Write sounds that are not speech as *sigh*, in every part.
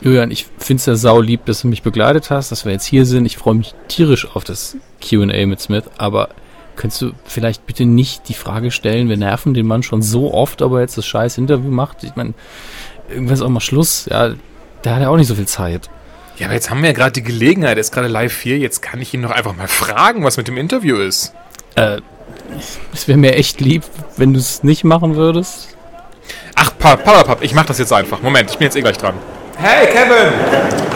Julian, ich finde es ja sau lieb, dass du mich begleitet hast, dass wir jetzt hier sind. Ich freue mich tierisch auf das Q&A mit Smith, aber könntest du vielleicht bitte nicht die Frage stellen, wir nerven den Mann schon so oft, aber jetzt das scheiß Interview macht. Ich meine, irgendwas auch mal Schluss. Ja, der hat ja auch nicht so viel Zeit. Ja, aber jetzt haben wir ja gerade die Gelegenheit, er ist gerade live hier, jetzt kann ich ihn doch einfach mal fragen, was mit dem Interview ist. Äh, es wäre mir echt lieb, wenn du es nicht machen würdest. Ach, Pappapap, ich mach das jetzt einfach. Moment, ich bin jetzt eh gleich dran. Hey, Kevin!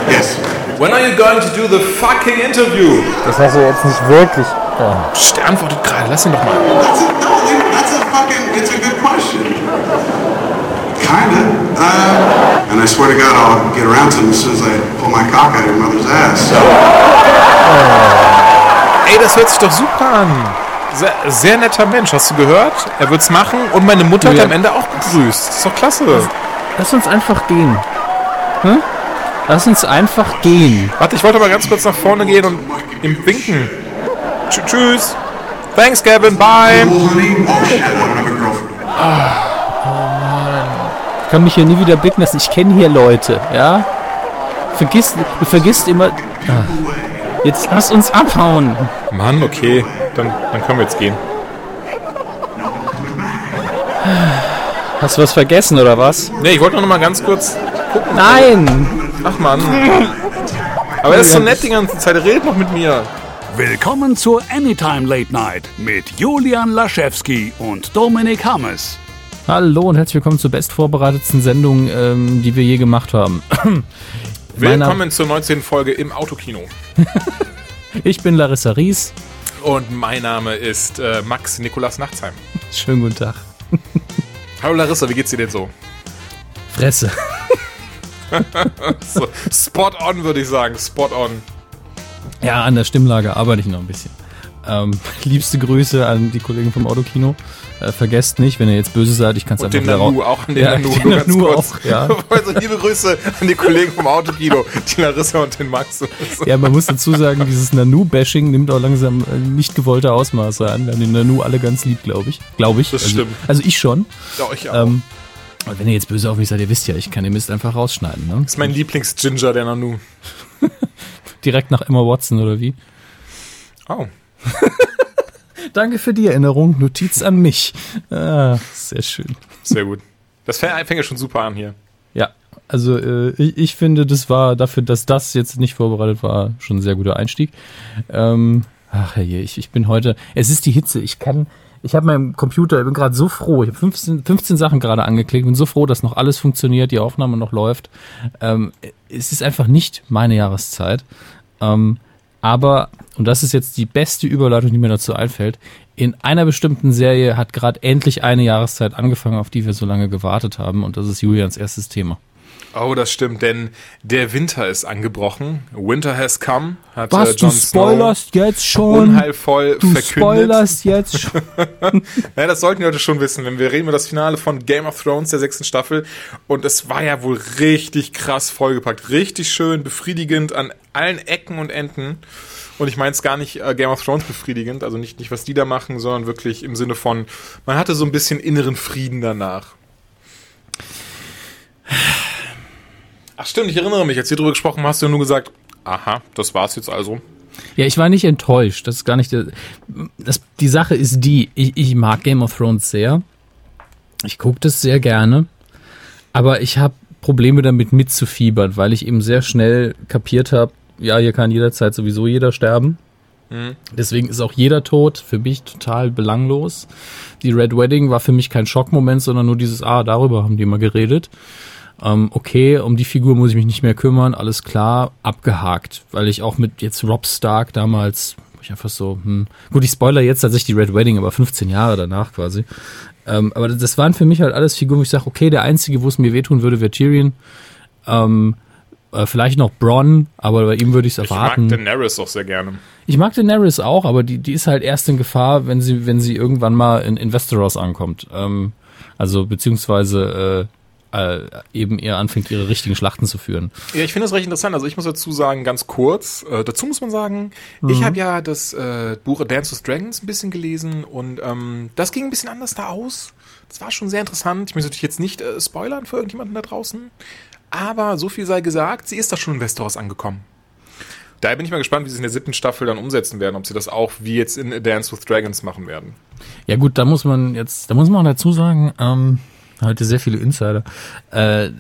Yes. When are you going to do the fucking interview? Das hast du jetzt nicht wirklich. Oh. Psst, der antwortet gerade, lass ihn doch mal. That's a, no, that's a fucking, it's a good question. Kinda. Uh, and I swear to God, I'll get around to him as soon as I pull my cock out of your mother's ass. So, Ey, das hört sich doch super an. Sehr, sehr netter Mensch, hast du gehört? Er wird's machen und meine Mutter Ja. hat am Ende auch begrüßt. Das ist doch klasse. Lass uns einfach gehen. Hm? Lass uns einfach gehen. Warte, ich wollte mal ganz kurz nach vorne gehen und ihm winken. Tsch tschüss. Thanks, Kevin. Bye. oh, honey, shit, I don't have a girlfriend. Ich kann mich hier nie wieder blicken lassen. Ich kenne hier Leute, ja? Vergiss, du vergisst immer. Ah. Jetzt lass uns abhauen. Mann, okay. Dann, dann können wir jetzt gehen. Hast du was vergessen oder was? Nee, ich wollte noch mal ganz kurz. Nein! Ach, Mann. Aber er ist so nett die ganze Zeit. Er redet noch mit mir. Willkommen zur Anytime Late Night mit Julian Laschewski und Dominik Hammes. Hallo und herzlich willkommen zur bestvorbereitetsten Sendung, ähm, die wir je gemacht haben. *clears throat* Willkommen zur 19. Folge im Autokino. *laughs* Ich bin Larissa Ries. Und mein Name ist äh, Max Nikolas Nachtsheim. Schönen guten Tag. Hallo Larissa, wie geht's dir denn so? Fresse. *laughs* so spot on, würde ich sagen. Spot on. Ja, an der Stimmlage arbeite ich noch ein bisschen. Ähm, *laughs* liebste Grüße an die Kollegen vom Autokino. Äh, vergesst nicht, wenn ihr jetzt böse seid, ich kann es einfach den Nanu, auch an den Ja, Nanu, *laughs* den Nanu kurz. auch, ja. Also liebe Grüße an die Kollegen vom Autokino, die Larissa und den Max. Ja, man muss dazu sagen, dieses Nanu-Bashing nimmt auch langsam äh, nicht gewollte Ausmaße an. Wir haben den Nanu alle ganz lieb, glaube ich. Glaube ich. Das also, stimmt. Also ich schon. Ja, ich auch. Ähm, und wenn ihr jetzt böse auf mich seid, ihr wisst ja, ich kann den Mist einfach rausschneiden. Ne? das ist mein Lieblings-Ginger, der Nanu. *laughs* Direkt nach Emma Watson oder wie? Oh. *laughs* Danke für die Erinnerung. Notiz an mich. Ah, sehr schön. Sehr gut. Das fängt ja schon super an hier. Ja, also äh, ich, ich finde, das war dafür, dass das jetzt nicht vorbereitet war, schon ein sehr guter Einstieg. Ähm, ach je, ich, ich bin heute, es ist die Hitze, ich kann, ich habe meinen Computer, ich bin gerade so froh, ich habe 15, 15 Sachen gerade angeklickt, bin so froh, dass noch alles funktioniert, die Aufnahme noch läuft. Ähm, es ist einfach nicht meine Jahreszeit. Ähm, aber, und das ist jetzt die beste Überleitung, die mir dazu einfällt, in einer bestimmten Serie hat gerade endlich eine Jahreszeit angefangen, auf die wir so lange gewartet haben. Und das ist Julians erstes Thema. Oh, das stimmt, denn der Winter ist angebrochen. Winter has come, hat äh, Was, du spoilerst jetzt Snow schon? unheilvoll Du verkündet. spoilerst jetzt *laughs* schon. Ja, das sollten die Leute schon wissen, wenn wir reden über das Finale von Game of Thrones der sechsten Staffel. Und es war ja wohl richtig krass vollgepackt. Richtig schön, befriedigend an allen Ecken und Enden. Und ich meine es gar nicht äh, Game of Thrones befriedigend, also nicht, nicht, was die da machen, sondern wirklich im Sinne von, man hatte so ein bisschen inneren Frieden danach. Ach stimmt, ich erinnere mich, als wir darüber gesprochen haben, hast du ja nur gesagt, aha, das war's jetzt also. Ja, ich war nicht enttäuscht. Das ist gar nicht der. Das, die Sache ist die, ich, ich mag Game of Thrones sehr. Ich gucke das sehr gerne. Aber ich habe Probleme damit mitzufiebern, weil ich eben sehr schnell kapiert habe, ja, hier kann jederzeit sowieso jeder sterben. Deswegen ist auch jeder Tod für mich total belanglos. Die Red Wedding war für mich kein Schockmoment, sondern nur dieses, ah, darüber haben die mal geredet. Ähm, okay, um die Figur muss ich mich nicht mehr kümmern, alles klar, abgehakt. Weil ich auch mit jetzt Rob Stark damals, wo ich einfach so, hm, gut, ich spoiler jetzt tatsächlich die Red Wedding, aber 15 Jahre danach quasi. Ähm, aber das waren für mich halt alles Figuren, wo ich sage, okay, der einzige, wo es mir wehtun würde, wäre Tyrion. Ähm, äh, vielleicht noch Bronn, aber bei ihm würde ich es Ich erwarten. mag Daenerys auch sehr gerne. Ich mag Daenerys auch, aber die, die ist halt erst in Gefahr, wenn sie, wenn sie irgendwann mal in, in Westeros ankommt. Ähm, also beziehungsweise äh, äh, eben eher anfängt, ihre richtigen Schlachten zu führen. Ja, ich finde das recht interessant. Also ich muss dazu sagen, ganz kurz, äh, dazu muss man sagen, ich habe ja das äh, Buch A Dance with Dragons ein bisschen gelesen und ähm, das ging ein bisschen anders da aus. Das war schon sehr interessant. Ich möchte natürlich jetzt nicht äh, spoilern für irgendjemanden da draußen. Aber so viel sei gesagt, sie ist doch schon in Westeros angekommen. Daher bin ich mal gespannt, wie sie es in der siebten Staffel dann umsetzen werden, ob sie das auch wie jetzt in A Dance with Dragons machen werden. Ja gut, da muss man jetzt, da muss man dazu sagen, ähm, heute sehr viele Insider. Äh,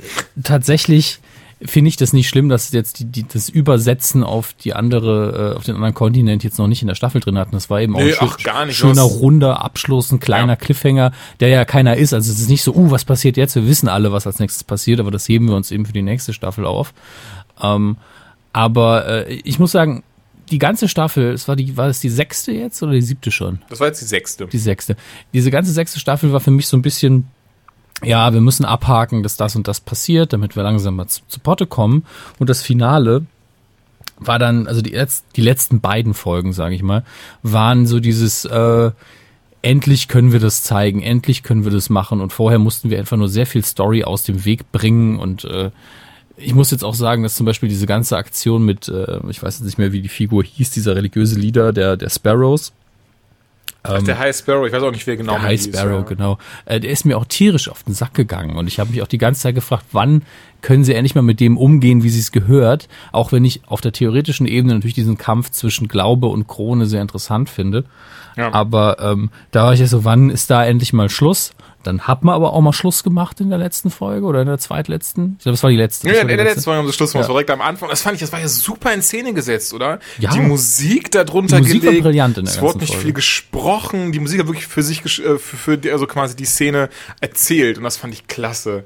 tatsächlich finde ich das nicht schlimm, dass jetzt die, die, das Übersetzen auf die andere, äh, auf den anderen Kontinent jetzt noch nicht in der Staffel drin hatten. Das war eben auch Nee, ein schön, ach, gar nicht. schöner Was- runder Abschluss, ein kleiner Ja. Cliffhanger, der ja keiner ist. Also es ist nicht so, uh, was passiert jetzt? Wir wissen alle, was als nächstes passiert, aber das heben wir uns eben für die nächste Staffel auf. Ähm, aber äh, ich muss sagen, die ganze Staffel, es war die, war es die sechste jetzt oder die siebte schon? Das war jetzt die sechste. Die sechste. Diese ganze sechste Staffel war für mich so ein bisschen, ja, wir müssen abhaken, dass das und das passiert, damit wir langsam mal zu, zu Potte kommen. Und das Finale war dann, also die, letz, die letzten beiden Folgen, sage ich mal, waren so dieses, äh, endlich können wir das zeigen, endlich können wir das machen. Und vorher mussten wir einfach nur sehr viel Story aus dem Weg bringen und äh, ich muss jetzt auch sagen, dass zum Beispiel diese ganze Aktion mit, äh, ich weiß jetzt nicht mehr, wie die Figur hieß, dieser religiöse Leader der, der Sparrows, Ach, der High Sparrow, ich weiß auch nicht, wer genau der High Sparrow, ja. genau. Äh, der ist mir auch tierisch auf den Sack gegangen und ich habe mich auch die ganze Zeit gefragt, wann können sie endlich mal mit dem umgehen, wie sie es gehört, auch wenn ich auf der theoretischen Ebene natürlich diesen Kampf zwischen Glaube und Krone sehr interessant finde. Ja. Aber ähm, da war ich ja so, wann ist da endlich mal Schluss? Dann hat man aber auch mal Schluss gemacht in der letzten Folge oder in der zweitletzten. Ich glaube, es war die letzte. Ja, Das in war der letzte. letzten Folge haben sie Schluss gemacht, Ja. das war direkt am Anfang. Das fand ich, das war ja super in Szene gesetzt, oder? Ja. Die Musik darunter Die Musik war gelegt. brillant in der Es wurde nicht Folge. viel gesprochen. Die Musik hat wirklich für sich, äh, für, für die, also quasi die Szene erzählt. Und das fand ich klasse.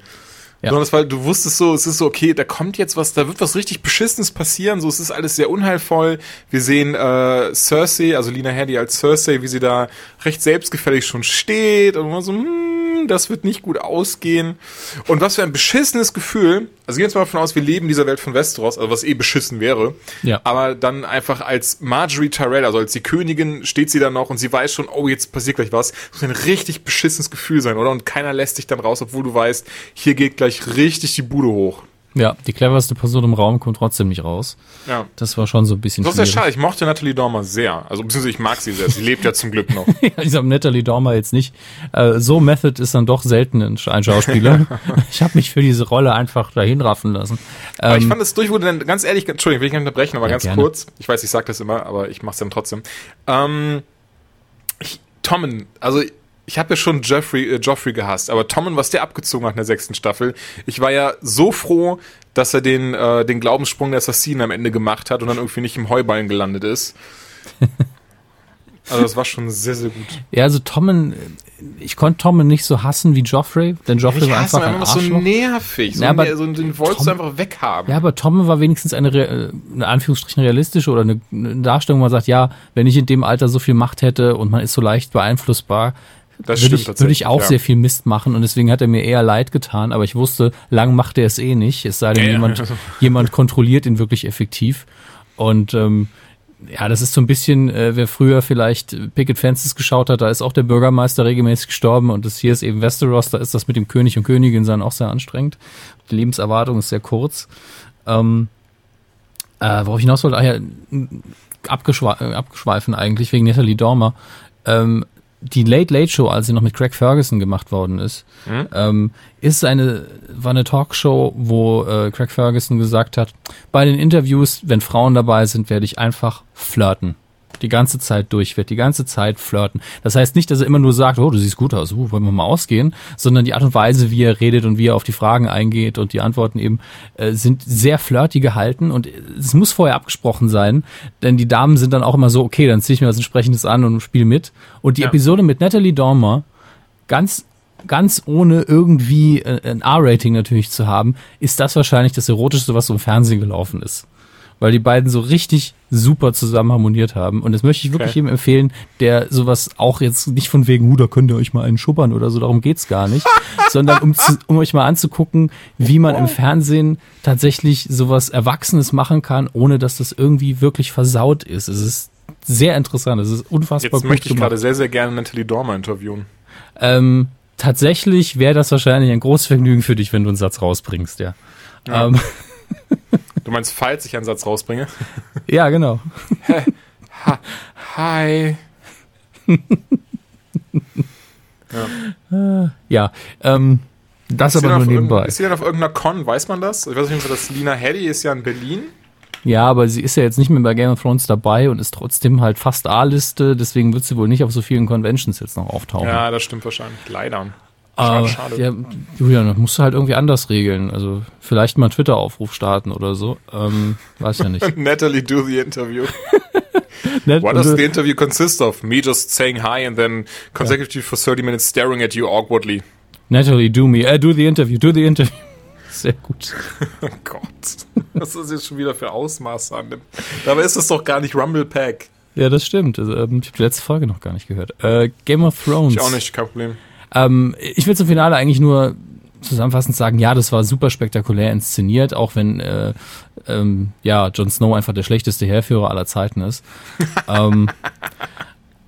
Ja. Besonders weil du wusstest so, es ist so, okay, da kommt jetzt was, da wird was richtig Beschissenes passieren. So, es ist alles sehr unheilvoll. Wir sehen äh, Cersei, also Lina Headey als Cersei, wie sie da recht selbstgefällig schon steht und man so, hm, das wird nicht gut ausgehen. Und was für ein beschissenes Gefühl. Also gehen wir jetzt mal davon aus, wir leben in dieser Welt von Westeros, also was eh beschissen wäre. Ja. Aber dann einfach als Marjorie Tyrell, also als die Königin, steht sie da noch und sie weiß schon, oh, jetzt passiert gleich was. Das muss ein richtig beschissenes Gefühl sein, oder? Und keiner lässt dich dann raus, obwohl du weißt, hier geht gleich richtig die Bude hoch. Ja, die cleverste Person im Raum kommt trotzdem nicht raus. Ja. Das war schon so ein bisschen Das ist ja schade. Ich mochte Natalie Dormer sehr. Also, beziehungsweise ich mag sie sehr. Sie lebt ja zum Glück noch. *laughs* Ja, ich habe Natalie Dormer jetzt nicht. Äh, so Method ist dann doch selten ein Sch- ein Schauspieler. *laughs* ich habe mich für diese Rolle einfach dahin raffen lassen. Aber ich Ähm, fand es durch, wurde dann ganz ehrlich, Entschuldigung, will ich nicht unterbrechen, aber Ja, ganz gerne. kurz. Ich weiß, ich sag das immer, aber ich mach's dann trotzdem. Ähm, ich, Tommen, also ich habe ja schon Jeffrey, äh, Joffrey gehasst, aber Tommen, was der abgezogen hat in der sechsten Staffel, ich war ja so froh, dass er den, äh, den Glaubenssprung der Assassinen am Ende gemacht hat und dann irgendwie nicht im Heuballen gelandet ist. *laughs* Also das war schon sehr, sehr gut. ja, also Tommen, ich konnte Tommen nicht so hassen wie Joffrey, denn Joffrey Ich war einfach ein einfach so Arschloch. nervig. So, Ja, aber ner- so den wolltest Tom- du einfach weghaben. Ja, aber Tommen war wenigstens eine, re- äh, eine Anführungsstrichen realistische oder eine, eine Darstellung, wo man sagt, ja, wenn ich in dem Alter so viel Macht hätte und man ist so leicht beeinflussbar, das würde stimmt ich, würde ich auch ja. sehr viel Mist machen und deswegen hat er mir eher leid getan, aber ich wusste, lang macht er es eh nicht, es sei denn, Ja, ja. jemand, *laughs* jemand kontrolliert ihn wirklich effektiv und ähm, ja, das ist so ein bisschen, äh, wer früher vielleicht Picket Fences geschaut hat, da ist auch der Bürgermeister regelmäßig gestorben und das hier ist eben Westeros, da ist das mit dem König und Königin sein auch sehr anstrengend. Die Lebenserwartung ist sehr kurz. Ähm, äh, worauf ich hinaus wollte, ah ja, abgeschwe äh, abgeschweifen eigentlich wegen Natalie Dormer. Ähm, die Late Late Show, als sie noch mit Craig Ferguson gemacht worden ist, Hm? ähm, ist eine, war eine Talkshow, wo äh, Craig Ferguson gesagt hat, bei den Interviews, wenn Frauen dabei sind, werde ich einfach flirten. Die ganze Zeit durch, wird die ganze Zeit flirten. Das heißt nicht, dass er immer nur sagt, oh, du siehst gut aus, uh, wollen wir mal ausgehen, sondern die Art und Weise, wie er redet und wie er auf die Fragen eingeht und die Antworten eben, äh, sind sehr flirty gehalten und es muss vorher abgesprochen sein, denn die Damen sind dann auch immer so, okay, dann ziehe ich mir was entsprechendes an und spiele mit. Und die Ja. Episode mit Natalie Dormer, ganz ganz ohne irgendwie äh, ein R-Rating natürlich zu haben, ist das wahrscheinlich das erotischste, was so im Fernsehen gelaufen ist. Weil die beiden so richtig super zusammen harmoniert haben. Und das möchte ich wirklich Okay. jedem empfehlen, der sowas auch jetzt nicht von wegen, da könnt ihr euch mal einen schubbern oder so, darum geht's gar nicht, *laughs* sondern um, zu, um euch mal anzugucken, wie man im Fernsehen tatsächlich sowas Erwachsenes machen kann, ohne dass das irgendwie wirklich versaut ist. Es ist sehr interessant, es ist unfassbar Jetzt gut möchte ich gerade sehr, sehr gerne Natalie Dormer interviewen. Ähm, tatsächlich wäre das wahrscheinlich ein großes Vergnügen für dich, wenn du einen Satz rausbringst, ja. Ja. Ähm, *laughs* Du meinst, falls ich einen Satz rausbringe? *laughs* ja, genau. *laughs* Hi. *laughs* Ja, ähm, Das Ist aber nur nebenbei. Ist sie denn auf irgendeiner Con, weiß man das? Ich weiß nicht, dass Lina Headey ist ja in Berlin. Ja, aber sie ist ja jetzt nicht mehr bei Game of Thrones dabei und ist trotzdem halt fast A-Liste, deswegen wird sie wohl nicht auf so vielen Conventions jetzt noch auftauchen. Ja, das stimmt wahrscheinlich. Leider. Aber, schade. Ja, Julian, das musst du halt irgendwie anders regeln. Also vielleicht mal einen Twitter-Aufruf starten oder so. Ähm, weiß ja nicht. *laughs* Natalie, do the interview. *laughs* What does du- the interview consist of? Me just saying hi and then consecutively for 30 minutes staring at you awkwardly. Natalie, do me, äh, do the interview, do the interview. *laughs* Sehr gut. Oh Gott. Was ist jetzt schon wieder für Ausmaße annimmt. Dabei ist es doch gar nicht Rumble Pack. Ja, das stimmt. Also, ähm, ich habe die letzte Folge noch gar nicht gehört. Äh, Game of Thrones. Ich auch nicht, kein Problem. Ähm, ich will zum Finale eigentlich nur zusammenfassend sagen, ja, das war super spektakulär inszeniert, auch wenn äh, ähm, ja Jon Snow einfach der schlechteste Heerführer aller Zeiten ist. *laughs* ähm,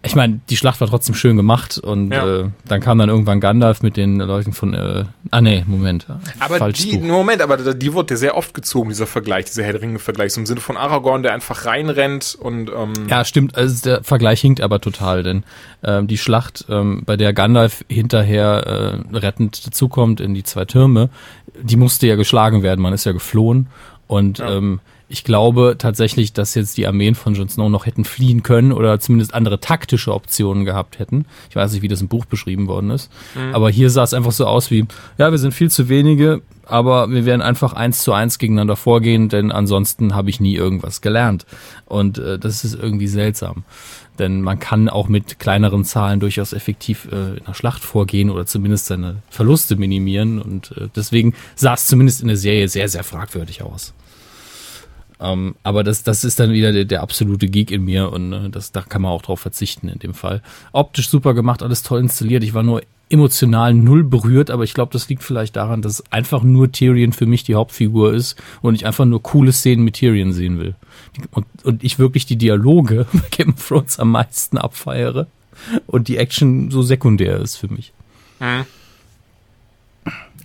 ich meine, die Schlacht war trotzdem schön gemacht und Ja. äh, dann kam dann irgendwann Gandalf mit den Leuten von äh, ah nee, Moment. Aber falsch die, Buch. Moment, aber die wurde ja sehr oft gezogen, dieser Vergleich, dieser Herr der Ringe-Vergleich. So im Sinne von Aragorn, der einfach reinrennt und ähm, Ja, stimmt. Also der Vergleich hinkt aber total, denn ähm, die Schlacht, ähm, bei der Gandalf hinterher äh, rettend dazukommt in die zwei Türme, die musste ja geschlagen werden. Man ist ja geflohen und ähm, ich glaube tatsächlich, dass jetzt die Armeen von Jon Snow noch hätten fliehen können oder zumindest andere taktische Optionen gehabt hätten. Ich weiß nicht, wie das im Buch beschrieben worden ist. Aber hier sah es einfach so aus wie, ja, wir sind viel zu wenige, aber wir werden einfach eins zu eins gegeneinander vorgehen, denn ansonsten habe ich nie irgendwas gelernt. Und äh, das ist irgendwie seltsam. Denn man kann auch mit kleineren Zahlen durchaus effektiv äh, in einer Schlacht vorgehen oder zumindest seine Verluste minimieren. Und äh, deswegen sah es zumindest in der Serie sehr, sehr fragwürdig aus. Ähm, aber das, das ist dann wieder der, der absolute Geek in mir und äh, das, da kann man auch drauf verzichten in dem Fall. Optisch super gemacht, alles toll installiert. Ich war nur emotional null berührt, aber ich glaube, das liegt vielleicht daran, dass einfach nur Tyrion für mich die Hauptfigur ist und ich einfach nur coole Szenen mit Tyrion sehen will. Und, und ich wirklich die Dialoge *laughs* bei Game of Thrones am meisten abfeiere und die Action so sekundär ist für mich.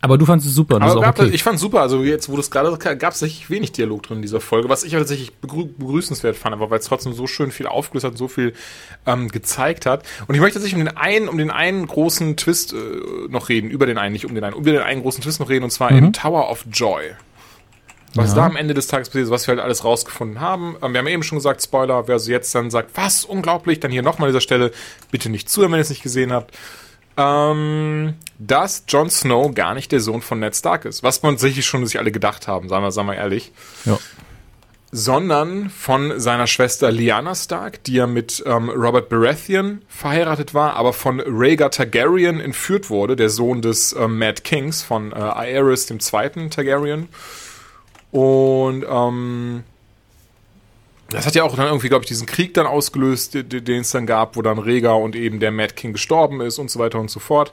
Aber du fandest es super, das Aber gab, okay. ich fand super, also jetzt, wo du es gerade gab es tatsächlich wenig Dialog drin in dieser Folge, was ich tatsächlich begrü begrüßenswert fand, aber weil es trotzdem so schön viel aufgelöst hat und so viel ähm, gezeigt hat. Und ich möchte tatsächlich um den einen, um den einen großen Twist äh, noch reden, über den einen, nicht um den einen, über den einen großen Twist noch reden, und zwar im Tower of Joy. Was Ja. da am Ende des Tages passiert ist, was wir halt alles rausgefunden haben. Ähm, wir haben eben schon gesagt, Spoiler, wer also jetzt dann sagt, was, unglaublich, dann hier nochmal an dieser Stelle, bitte nicht zuhören, wenn ihr es nicht gesehen habt ähm, dass Jon Snow gar nicht der Sohn von Ned Stark ist. Was man sicherlich schon sich alle gedacht haben, sagen wir, sagen wir ehrlich. ja. Sondern von seiner Schwester Lyanna Stark, die ja mit ähm, Robert Baratheon verheiratet war, aber von Rhaegar Targaryen entführt wurde, der Sohn des ähm, Mad Kings von äh, Aerys dem zweiten Targaryen. Und ähm, das hat ja auch dann irgendwie, glaube ich, diesen Krieg dann ausgelöst, de- de- den es dann gab, wo dann Rhaegar und eben der Mad King gestorben ist und so weiter und so fort.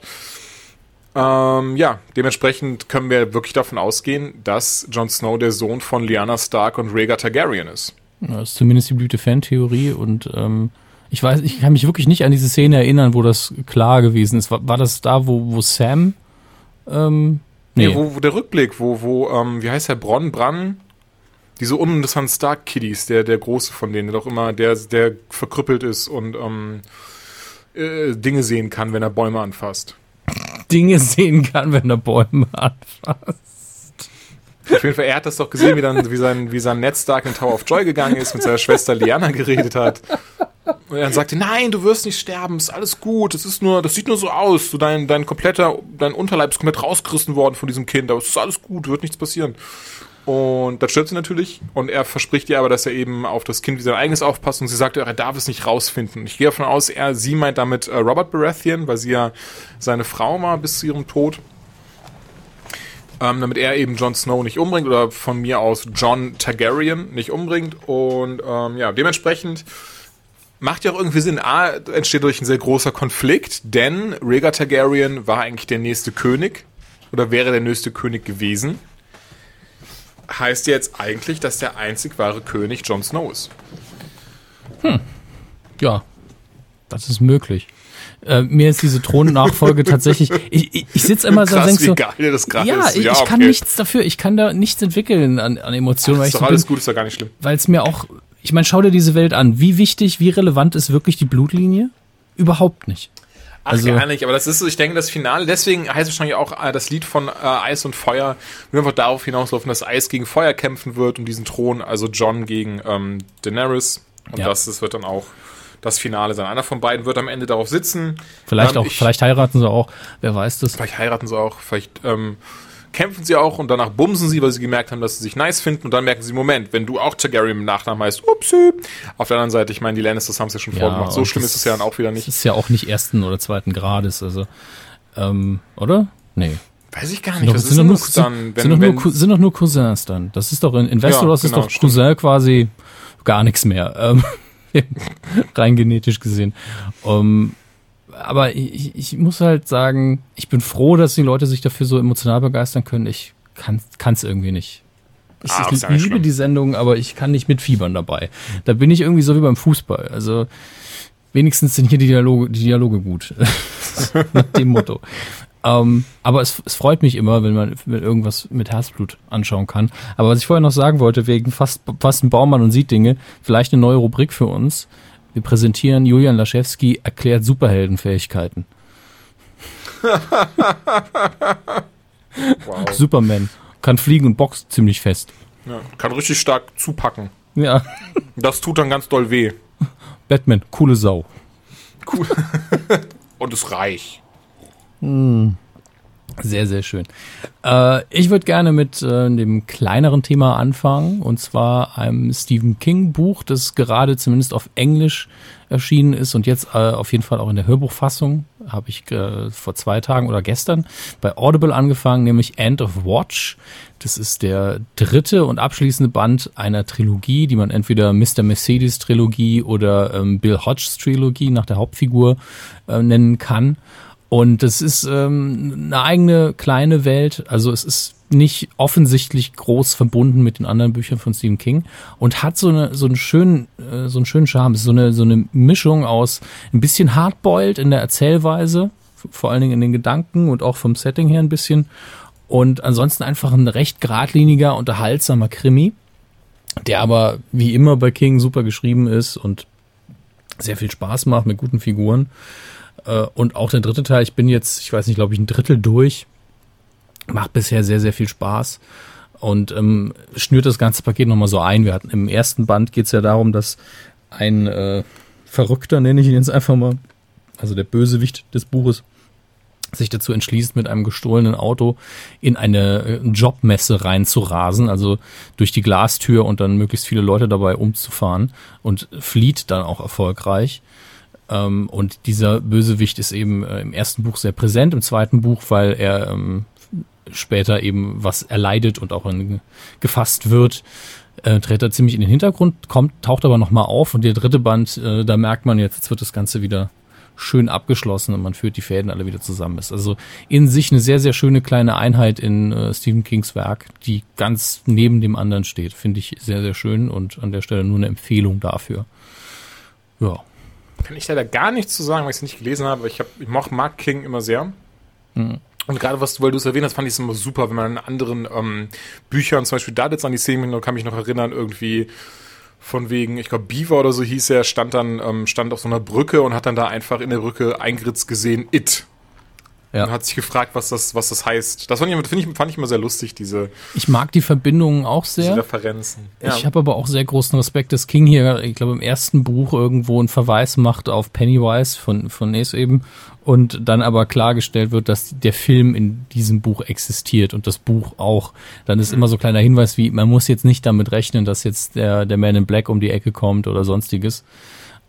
Ähm, ja, dementsprechend können wir wirklich davon ausgehen, dass Jon Snow der Sohn von Lyanna Stark und Rhaegar Targaryen ist. Ja, Das ist zumindest die beliebte Fantheorie und ähm, ich weiß, ich kann mich wirklich nicht an diese Szene erinnern, wo das klar gewesen ist. War, war das da, wo, wo Sam? Ähm, nee, Nee, wo, wo der Rückblick, wo, wo, ähm, wie heißt der, Bronn, Bran? Diese uninteressanten Stark-Kiddies, der, der große von denen, der doch immer, der, der verkrüppelt ist und ähm, äh, Dinge sehen kann, wenn er Bäume anfasst. Dinge sehen kann, wenn er Bäume anfasst. Auf jeden Fall, er hat das doch gesehen, wie, dann, wie, sein, wie sein Ned Stark in Tower of Joy gegangen ist, mit seiner Schwester Lyanna geredet hat. Und er dann sagte, nein, du wirst nicht sterben, ist alles gut, das ist nur, das sieht nur so aus, so dein, dein kompletter, dein Unterleib ist komplett rausgerissen worden von diesem Kind, aber es ist alles gut, wird nichts passieren. Und das stirbt sie natürlich und er verspricht ihr aber, dass er eben auf das Kind wie sein eigenes aufpasst und sie sagt, er darf es nicht rausfinden. Ich gehe davon aus, er, sie meint damit äh, Robert Baratheon, weil sie ja seine Frau war bis zu ihrem Tod ähm, damit er eben Jon Snow nicht umbringt oder von mir aus John Targaryen nicht umbringt. Und ähm, ja, dementsprechend macht ja auch irgendwie Sinn. A, entsteht durch ein sehr großer Konflikt, denn Rhaegar Targaryen war eigentlich der nächste König oder wäre der nächste König gewesen. Heißt jetzt eigentlich, dass der einzig wahre König Jon Snow ist. Ja, das ist möglich. Äh, mir ist diese Thronnachfolge *laughs* tatsächlich. Ich, ich, ich sitze immer so und Krass, denk wie so. geil das gerade Ja, ist. ich, ich kann nichts dafür. Ich kann da nichts entwickeln an, an Emotionen, weil Ist ich doch so alles bin, gut, ist doch gar nicht schlimm. weil es mir auch. Ich meine, schau dir diese Welt an. Wie wichtig, wie relevant ist wirklich die Blutlinie? Überhaupt nicht. Ach, Also- gar nicht, aber das ist, ich denke, das Finale, deswegen heißt es wahrscheinlich auch äh, das Lied von äh, Eis und Feuer, will einfach darauf hinauslaufen, dass Eis gegen Feuer kämpfen wird um diesen Thron, also John gegen ähm, Daenerys. Und Ja. das, das wird dann auch das Finale sein. Einer von beiden wird am Ende darauf sitzen. Vielleicht Ähm, auch, ich- vielleicht heiraten sie auch, wer weiß das. Vielleicht heiraten sie auch, vielleicht ähm, kämpfen sie auch und danach bumsen sie, weil sie gemerkt haben, dass sie sich nice finden und dann merken sie, Moment, wenn du auch Targaryen im Nachnamen heißt, upsi. Auf der anderen Seite, ich meine, die Lannisters haben es ja schon vorgemacht. So schlimm das- ist es ja dann auch wieder Das nicht. ist ja auch nicht ersten oder zweiten Grades, also, ähm, oder? Nee. Weiß ich gar Sind nicht. doch, Was sind, ist doch nur, das sind, dann, sind, wenn, doch nur, wenn, sind doch nur Cousins dann. Das ist doch in, in Westeros genau, ist doch stimmt. Cousin quasi gar nichts mehr. Ähm, *laughs* rein genetisch gesehen. Ähm, aber ich, ich muss halt sagen, ich bin froh, dass die Leute sich dafür so emotional begeistern können. Ich kann es irgendwie nicht. Ich, Ah, ich liebe schlimm. die Sendung, aber ich kann nicht mitfiebern dabei. Da bin ich irgendwie so wie beim Fußball. Also wenigstens sind hier die Dialoge, die Dialoge gut. *laughs* Nach dem Motto. Ähm, aber es, es freut mich immer, wenn man wenn irgendwas mit Herzblut anschauen kann. Aber was ich vorher noch sagen wollte, wegen fast, fast ein Baumann und sieht Dinge, vielleicht eine neue Rubrik für uns. Wir präsentieren Julian Laschewski erklärt Superheldenfähigkeiten. *laughs* wow. Superman kann fliegen und boxt ziemlich fest. ja, kann richtig stark zupacken. Ja, Das tut dann ganz doll weh. Batman, coole Sau. Cool. *laughs* Und ist reich. Sehr, sehr schön. Äh, ich würde gerne mit äh, dem kleineren Thema anfangen, und zwar einem Stephen King Buch, das gerade zumindest auf Englisch erschienen ist und jetzt äh, auf jeden Fall auch in der Hörbuchfassung, habe ich äh, vor zwei Tagen oder gestern bei Audible angefangen, nämlich End of Watch. Das ist der dritte und abschließende Band einer Trilogie, die man entweder Mr. Mercedes Trilogie oder ähm, Bill Hodges Trilogie nach der Hauptfigur äh, nennen kann. Und es ist ähm, eine eigene kleine Welt. Also es ist nicht offensichtlich groß verbunden mit den anderen Büchern von Stephen King und hat so eine so einen schönen äh, so einen schönen Charme. Es ist so eine so eine Mischung aus ein bisschen hardboiled in der Erzählweise, vor allen Dingen in den Gedanken und auch vom Setting her ein bisschen und ansonsten einfach ein recht geradliniger, unterhaltsamer Krimi, der aber wie immer bei King super geschrieben ist und sehr viel Spaß macht mit guten Figuren. Äh, Und auch der dritte Teil, ich bin jetzt, ich weiß nicht, glaube ich, ein Drittel durch. Macht bisher sehr, sehr viel Spaß und ähm, schnürt das ganze Paket nochmal so ein. Wir hatten im ersten Band geht es ja darum, dass ein äh, Verrückter, nenne ich ihn jetzt einfach mal, also der Bösewicht des Buches, sich dazu entschließt, mit einem gestohlenen Auto in eine äh, Jobmesse reinzurasen, also durch die Glastür und dann möglichst viele Leute dabei umzufahren und flieht dann auch erfolgreich. Ähm, und dieser Bösewicht ist eben äh, im ersten Buch sehr präsent, im zweiten Buch, weil er ähm, später eben was erleidet und auch in, gefasst wird, äh, tritt er ziemlich in den Hintergrund, kommt, taucht aber nochmal auf und der dritte Band, äh, da merkt man jetzt, jetzt wird das Ganze wieder schön abgeschlossen und man führt die Fäden alle wieder zusammen. Ist also in sich eine sehr, sehr schöne kleine Einheit in äh, Stephen Kings Werk, die ganz neben dem anderen steht. Finde ich sehr, sehr schön und an der Stelle nur eine Empfehlung dafür. Ja. Kann ich leider gar nichts zu sagen, weil ich es nicht gelesen habe. Ich, hab, ich mag Mark King immer sehr. Mhm. Und gerade was, weil du es erwähnt hast, fand ich es immer super, wenn man in anderen ähm, Büchern, zum Beispiel da jetzt an die Szene, kann mich noch erinnern, irgendwie von wegen, ich glaube, Beaver oder so hieß er, stand dann, ähm, stand auf so einer Brücke und hat dann da einfach in der Brücke eingeritzt gesehen, it. Ja. Und hat sich gefragt, was das, was das heißt. Das fand ich, find ich, fand ich immer sehr lustig, diese, Ich mag die Verbindungen auch diese sehr. Referenzen. Ich habe aber auch sehr großen Respekt, dass King hier, ich glaube, im ersten Buch irgendwo einen Verweis macht auf Pennywise von, von Ace eben und dann aber klargestellt wird, dass der Film in diesem Buch existiert und das Buch auch. Dann ist immer so ein kleiner Hinweis wie, man muss jetzt nicht damit rechnen, dass jetzt der, der Man in Black um die Ecke kommt oder sonstiges.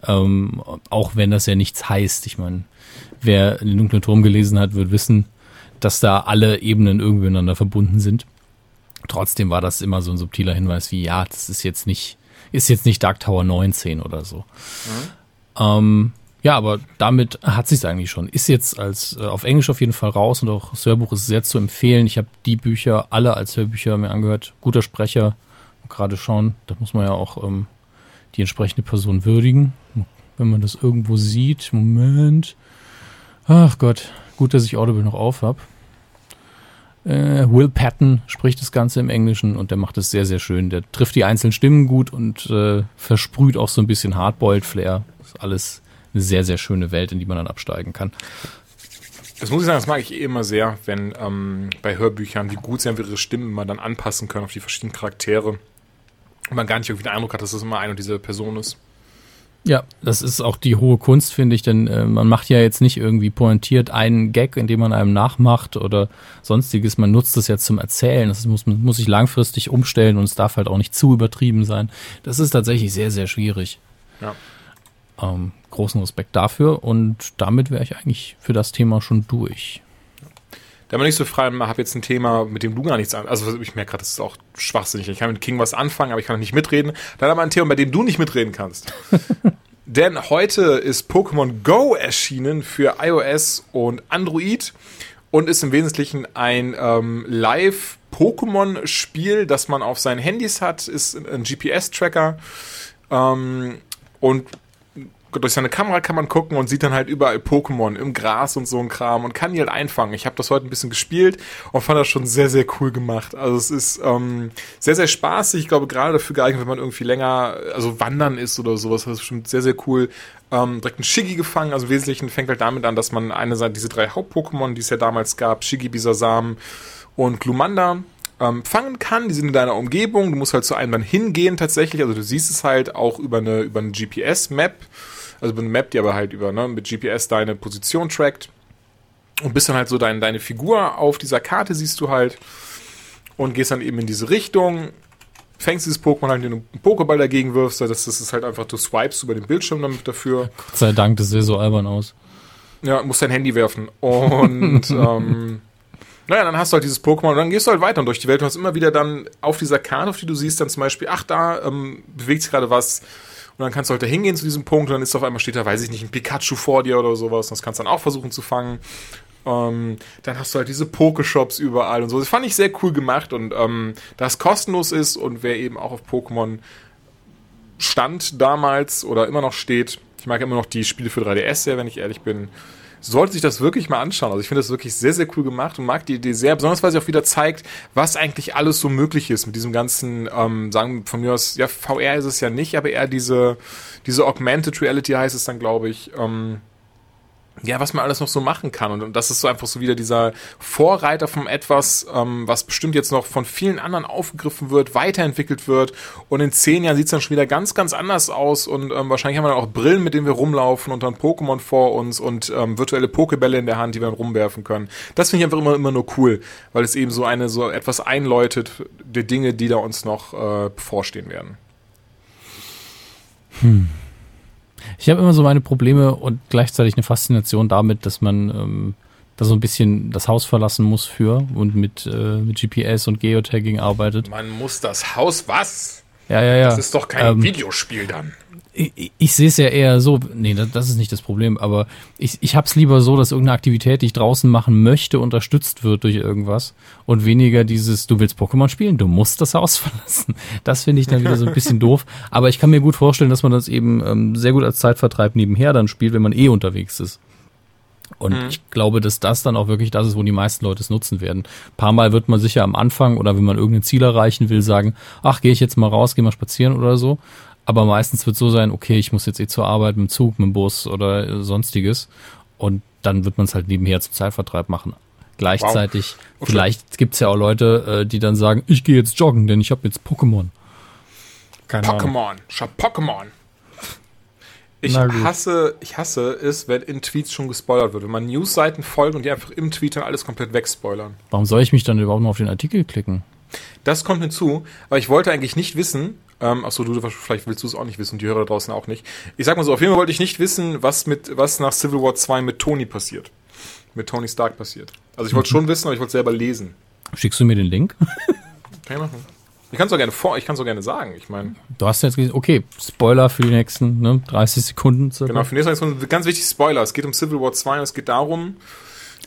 Ähm, auch wenn das ja nichts heißt. Ich meine, wer den dunklen Turm gelesen hat, wird wissen, dass da alle Ebenen irgendwie miteinander verbunden sind. Trotzdem war das immer so ein subtiler Hinweis wie, ja, das ist jetzt nicht, ist jetzt nicht Dark Tower 19 oder so. Ähm, ja, aber damit hat sich's eigentlich schon. Ist jetzt als äh, auf Englisch auf jeden Fall raus und auch das Hörbuch ist sehr zu empfehlen. Ich habe die Bücher alle als Hörbücher mir angehört. Guter Sprecher, gerade schauen, da muss man ja auch ähm, die entsprechende Person würdigen. Wenn man das irgendwo sieht, Moment. Ach Gott, gut, dass ich Audible noch auf habe. Äh, Will Patton spricht das Ganze im Englischen und der macht es sehr, sehr schön. Der trifft die einzelnen Stimmen gut und äh, versprüht auch so ein bisschen Hardboiled-Flair. Ist alles eine sehr, sehr schöne Welt, in die man dann absteigen kann. Das muss ich sagen, das mag ich eh immer sehr, wenn ähm, bei Hörbüchern, wie gut sie einfach ihre Stimmen immer dann anpassen können auf die verschiedenen Charaktere. Und man gar nicht irgendwie den Eindruck hat, dass das immer eine und dieselbe Person ist. Ja, das ist auch die hohe Kunst, finde ich, denn äh, man macht ja jetzt nicht irgendwie pointiert einen Gag, indem man einem nachmacht oder sonstiges. Man nutzt es ja zum Erzählen. Das muss, muss sich langfristig umstellen und es darf halt auch nicht zu übertrieben sein. Das ist tatsächlich sehr, sehr schwierig. Ja. Ähm, großen Respekt dafür und damit wäre ich eigentlich für das Thema schon durch. Da bin ich so frei, habe jetzt ein Thema, mit dem du gar nichts an. Also ich merke gerade, das ist auch schwachsinnig. Ich kann mit King was anfangen, aber ich kann nicht mitreden. Dann aber ein Thema, bei dem du nicht mitreden kannst. *laughs* Denn heute ist Pokémon Go erschienen für iOS und Android und ist im Wesentlichen ein ähm, Live-Pokémon-Spiel, das man auf seinen Handys hat, ist ein GPS-Tracker. Ähm, und durch seine Kamera kann man gucken und sieht dann halt überall Pokémon im Gras und so ein Kram und kann die halt einfangen. Ich habe das heute ein bisschen gespielt und fand das schon sehr, sehr cool gemacht. Also es ist ähm, sehr, sehr spaßig. Ich glaube, gerade dafür geeignet, wenn man irgendwie länger, also wandern ist oder sowas, das ist bestimmt sehr, sehr cool. Ähm, direkt ein Shiggy gefangen. Also im Wesentlichen fängt halt damit an, dass man eine Seite diese drei Haupt-Pokémon, die es ja damals gab, Shiggy, Bisasam und Glumanda, ähm, fangen kann. Die sind in deiner Umgebung. Du musst halt zu einem dann hingehen tatsächlich. Also du siehst es halt auch über eine, über eine GPS-Map. Also eine Map, die aber halt über ne, mit GPS deine Position trackt. Und bist dann halt so dein, deine Figur auf dieser Karte, siehst du halt. Und gehst dann eben in diese Richtung. Fängst dieses Pokémon halt, den du einen Pokéball dagegen wirfst. Das, das ist halt einfach, du swipes über den Bildschirm damit dafür. Gott sei Dank, das sieht so albern aus. Ja, musst dein Handy werfen. Und *laughs* ähm, naja, dann hast du halt dieses Pokémon und dann gehst du halt weiter durch die Welt und hast immer wieder dann auf dieser Karte, auf die du siehst, dann zum Beispiel, ach, da ähm, bewegt sich gerade was und dann kannst du halt da hingehen zu diesem Punkt und dann ist auf einmal steht da, weiß ich nicht, ein Pikachu vor dir oder sowas. Und das kannst du dann auch versuchen zu fangen. Ähm, dann hast du halt diese Pokeshops überall und so. Das fand ich sehr cool gemacht und ähm, da es kostenlos ist und wer eben auch auf Pokémon stand damals oder immer noch steht, ich mag immer noch die Spiele für 3DS sehr, wenn ich ehrlich bin, sollte sich das wirklich mal anschauen. Also ich finde das wirklich sehr, sehr cool gemacht und mag die Idee sehr, besonders weil sie auch wieder zeigt, was eigentlich alles so möglich ist mit diesem ganzen, ähm, sagen von mir aus, ja, VR ist es ja nicht, aber eher diese, diese Augmented Reality heißt es dann, glaube ich, ähm, ja, was man alles noch so machen kann. Und, und das ist so einfach so wieder dieser Vorreiter von etwas, ähm, was bestimmt jetzt noch von vielen anderen aufgegriffen wird, weiterentwickelt wird. Und in zehn Jahren sieht es dann schon wieder ganz, ganz anders aus. Und ähm, wahrscheinlich haben wir dann auch Brillen, mit denen wir rumlaufen und dann Pokémon vor uns und ähm, virtuelle Pokebälle in der Hand, die wir dann rumwerfen können. Das finde ich einfach immer, immer nur cool, weil es eben so eine, so etwas einläutet, der Dinge, die da uns noch äh, bevorstehen werden. Hm. Ich habe immer so meine Probleme und gleichzeitig eine Faszination damit, dass man ähm, da so ein bisschen das Haus verlassen muss für und mit, äh, mit GPS und Geotagging arbeitet. Man muss das Haus was? Ja, ja, ja. Das ist doch kein ähm, Videospiel dann ich, ich sehe es ja eher so, nee, das ist nicht das Problem, aber ich, ich habe es lieber so, dass irgendeine Aktivität, die ich draußen machen möchte, unterstützt wird durch irgendwas und weniger dieses, du willst Pokémon spielen, du musst das Haus *laughs* verlassen. Das finde ich dann wieder so ein bisschen *laughs* doof, aber ich kann mir gut vorstellen, dass man das eben ähm, sehr gut als Zeitvertreib nebenher dann spielt, wenn man eh unterwegs ist. Und mhm. ich glaube, dass das dann auch wirklich das ist, wo die meisten Leute es nutzen werden. Ein paar Mal wird man sicher am Anfang oder wenn man irgendein Ziel erreichen will, sagen, ach, gehe ich jetzt mal raus, gehe mal spazieren oder so. Aber meistens wird so sein, okay, ich muss jetzt eh zur Arbeit mit dem Zug, mit dem Bus oder sonstiges. Und dann wird man es halt nebenher zum Zeitvertreib machen. Gleichzeitig, wow. okay. vielleicht gibt's ja auch Leute, äh, die dann sagen, ich gehe jetzt joggen, denn ich habe jetzt Pokémon. Keine Pokémon, ich hab Pokémon. Ich hasse, ich hasse es, wenn in Tweets schon gespoilert wird. Wenn man Newsseiten folgt und die einfach im Tweet dann alles komplett wegspoilern. Warum soll ich mich dann überhaupt noch auf den Artikel klicken? Das kommt hinzu, aber ich wollte eigentlich nicht wissen, ähm, achso, du, vielleicht willst du es auch nicht wissen, die Hörer da draußen auch nicht. Ich sag mal so, auf jeden Fall wollte ich nicht wissen, was mit, was nach Civil War 2 mit Tony passiert. Mit Tony Stark passiert. Also ich wollte mhm. schon wissen, aber ich wollte selber lesen. Schickst du mir den Link? *laughs* Kann ich machen. Ich kann es auch gerne vor, ich kann es auch gerne sagen. Ich meine. Du hast jetzt gesagt, okay, Spoiler für die nächsten ne, 30 Sekunden. Circa. Genau, für die nächsten Sekunden, ganz wichtig Spoiler. Es geht um Civil War 2 und es geht darum.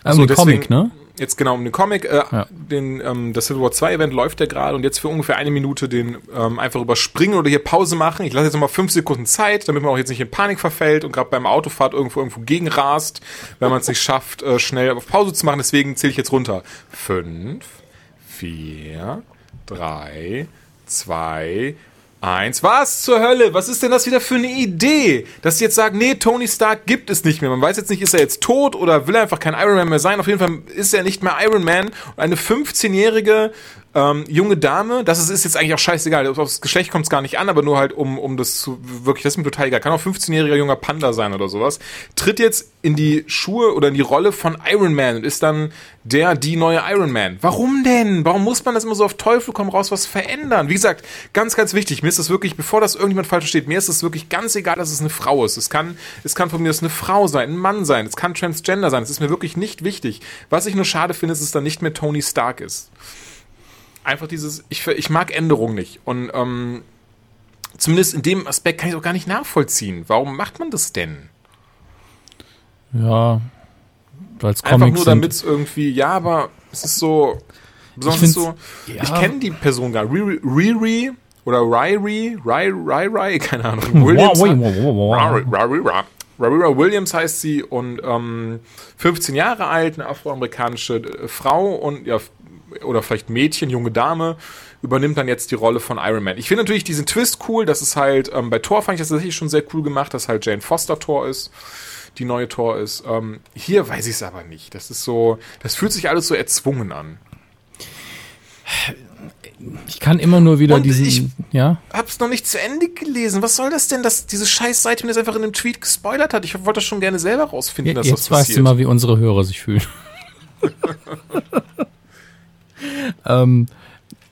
Also um den Comic, ne? Jetzt genau um den Comic. Äh, ja. den, ähm, das Civil War 2 Event läuft ja gerade und jetzt für ungefähr eine Minute den ähm, einfach überspringen oder hier Pause machen. Ich lasse jetzt nochmal fünf Sekunden Zeit, damit man auch jetzt nicht in Panik verfällt und gerade beim Autofahrt irgendwo irgendwo gegenrast, wenn man es nicht schafft, äh, schnell auf Pause zu machen. Deswegen zähle ich jetzt runter. Fünf, vier, drei, zwei, Eins. Was zur Hölle? Was ist denn das wieder für eine Idee? Dass sie jetzt sagen, nee, Tony Stark gibt es nicht mehr. Man weiß jetzt nicht, ist er jetzt tot oder will er einfach kein Iron Man mehr sein? Auf jeden Fall ist er nicht mehr Iron Man. Und eine 15-jährige ähm, junge Dame, das ist, ist jetzt eigentlich auch scheißegal, auf das Geschlecht kommt es gar nicht an, aber nur halt um, um das zu, wirklich, das ist mir total egal, kann auch 15-jähriger junger Panda sein oder sowas, tritt jetzt in die Schuhe oder in die Rolle von Iron Man und ist dann der, die neue Iron Man. Warum denn? Warum muss man das immer so auf Teufel komm raus was verändern? Wie gesagt, ganz, ganz wichtig, mir ist das wirklich, bevor das irgendjemand falsch versteht, mir ist es wirklich ganz egal, dass es eine Frau ist. Es kann, es kann von mir aus eine Frau sein, ein Mann sein, es kann Transgender sein, es ist mir wirklich nicht wichtig. Was ich nur schade finde, ist, dass es dann nicht mehr Tony Stark ist einfach dieses, ich, ich mag Änderungen nicht. Und ähm, zumindest in dem Aspekt kann ich auch gar nicht nachvollziehen. Warum macht man das denn? Ja, weil es Einfach nur damit es irgendwie, ja, aber es ist so, besonders ich so, ja. ich kenne die Person gar Riri, Riri oder Ryrie, Ryrie, Ryrie, keine Ahnung. Williams, Rarira Williams heißt sie und ähm, 15 Jahre alt, eine afroamerikanische äh, Frau und ja, oder vielleicht Mädchen, junge Dame, übernimmt dann jetzt die Rolle von Iron Man. Ich finde natürlich diesen Twist cool, dass es halt, ähm, bei Thor fand ich das tatsächlich schon sehr cool gemacht, dass halt Jane Foster Thor ist, die neue Thor ist. Ähm, hier weiß ich es aber nicht. Das ist so, das fühlt sich alles so erzwungen an. Ich kann immer nur wieder Und diesen, ich ja? hab's noch nicht zu Ende gelesen. Was soll das denn, dass diese scheiß Seite mir das einfach in einem Tweet gespoilert hat? Ich wollte das schon gerne selber rausfinden, Ja, dass jetzt das weißt passiert. du mal, wie unsere Hörer sich fühlen. *laughs* ähm,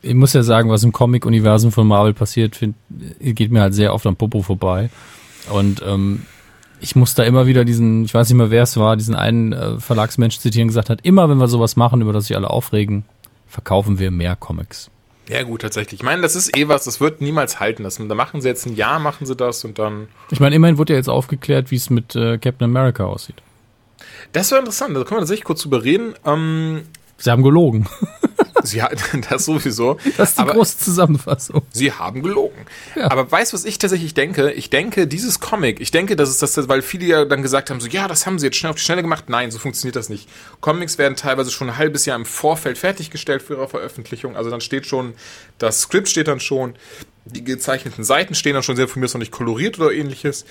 ich muss ja sagen, was im Comic-Universum von Marvel passiert, find, geht mir halt sehr oft am Popo vorbei. Und ähm, ich muss da immer wieder diesen, ich weiß nicht mehr, wer es war, diesen einen äh, Verlagsmensch zitieren, gesagt hat, immer wenn wir sowas machen, über das sich alle aufregen, verkaufen wir mehr Comics. Ja, gut, tatsächlich. Ich meine, das ist eh was, das wird niemals halten. Das, da machen sie jetzt ein Jahr, machen sie das und dann. Ich meine, immerhin wurde ja jetzt aufgeklärt, wie es mit äh, Captain America aussieht. Das wäre interessant, da können wir tatsächlich kurz drüber reden. Ähm, Sie haben gelogen. *laughs* sie hat *laughs* das sowieso. Das ist die aber große Zusammenfassung. sie haben gelogen. Ja. Aber weißt du, was ich tatsächlich denke? Ich denke, dieses Comic, ich denke, das ist das, weil viele ja dann gesagt haben, so, ja, das haben sie jetzt schnell auf die Schnelle gemacht. Nein, so funktioniert das nicht. Comics werden teilweise schon ein halbes Jahr im Vorfeld fertiggestellt für ihre Veröffentlichung. Also dann steht schon, das Skript steht dann schon, die gezeichneten Seiten stehen dann schon sehr von mir ist noch nicht koloriert oder ähnliches.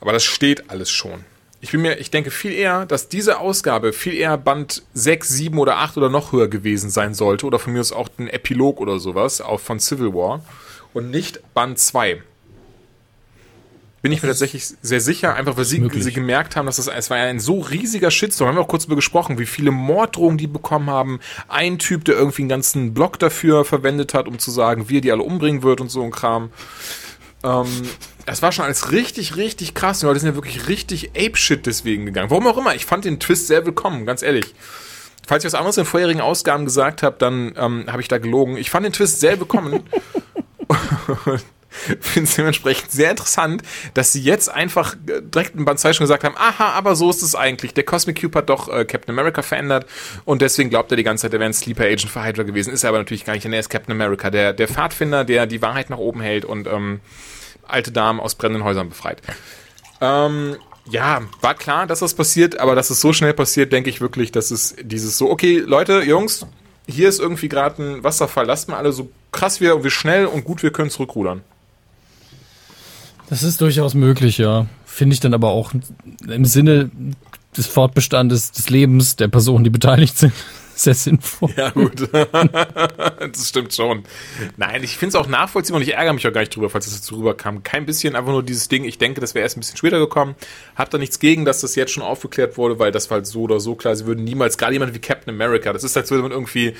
Aber das steht alles schon. Ich bin mir, ich denke viel eher, dass diese Ausgabe viel eher Band 6, 7 oder 8 oder noch höher gewesen sein sollte. Oder von mir aus auch ein Epilog oder sowas, auch von Civil War. Und nicht Band 2. Bin ich mir tatsächlich sehr sicher, einfach weil sie, sie gemerkt haben, dass das, es war ja ein so riesiger Shitstorm. Haben wir auch kurz darüber gesprochen, wie viele Morddrohungen die bekommen haben. Ein Typ, der irgendwie einen ganzen Blog dafür verwendet hat, um zu sagen, wie er die alle umbringen wird und so ein Kram. Ähm, es war schon alles richtig, richtig krass. Die Leute sind ja wirklich richtig Ape-Shit deswegen gegangen. Warum auch immer. Ich fand den Twist sehr willkommen, ganz ehrlich. Falls ich was anderes in vorherigen Ausgaben gesagt habe, dann ähm, habe ich da gelogen. Ich fand den Twist sehr willkommen. *laughs* Und *laughs* finde es dementsprechend sehr interessant, dass sie jetzt einfach äh, direkt in Band 2 schon gesagt haben, aha, aber so ist es eigentlich. Der Cosmic Cube hat doch äh, Captain America verändert und deswegen glaubt er die ganze Zeit, er wäre ein Sleeper Agent für Hydra gewesen. Ist er aber natürlich gar nicht. denn Er ist Captain America, der, der Pfadfinder, der die Wahrheit nach oben hält und ähm, alte Damen aus brennenden Häusern befreit. Ähm, ja, war klar, dass das passiert, aber dass es so schnell passiert, denke ich wirklich, dass es dieses so, okay, Leute, Jungs, hier ist irgendwie gerade ein Wasserfall, lasst mal alle so krass wir, wir schnell und gut wir können zurückrudern. Das ist durchaus möglich, ja. Finde ich dann aber auch im Sinne des Fortbestandes des Lebens der Personen, die beteiligt sind, sehr sinnvoll. Ja, gut. *laughs* das stimmt schon. Nein, ich finde es auch nachvollziehbar und ich ärgere mich auch gar nicht drüber, falls es so rüberkam. Kein bisschen, einfach nur dieses Ding, ich denke, das wäre erst ein bisschen später gekommen. Hab da nichts gegen, dass das jetzt schon aufgeklärt wurde, weil das war halt so oder so klar, sie würden niemals, gerade jemand wie Captain America, das ist, als würde man irgendwie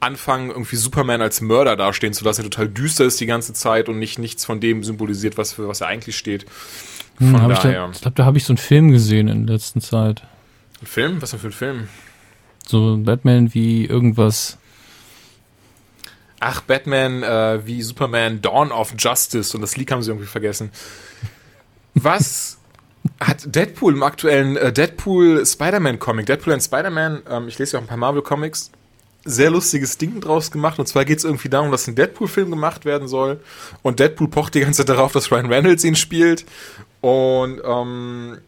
anfangen, irgendwie Superman als Mörder dastehen zu lassen, der total düster ist die ganze Zeit und nicht nichts von dem symbolisiert, was für was er eigentlich steht. Von Hm, hab ich, daher. da, ich glaube, da habe ich so einen Film gesehen in der letzten Zeit. Ein Film? Was denn für ein Film? So Batman wie irgendwas. Ach, Batman äh, wie Superman Dawn of Justice und das Leak haben sie irgendwie vergessen. Was hat Deadpool im aktuellen äh, Deadpool Spider-Man Comic, Deadpool and Spider-Man, ähm, ich lese ja auch ein paar Marvel Comics, sehr lustiges Ding draus gemacht. Und zwar geht es irgendwie darum, dass ein Deadpool-Film gemacht werden soll. Und Deadpool pocht die ganze Zeit darauf, dass Ryan Reynolds ihn spielt. Und ähm,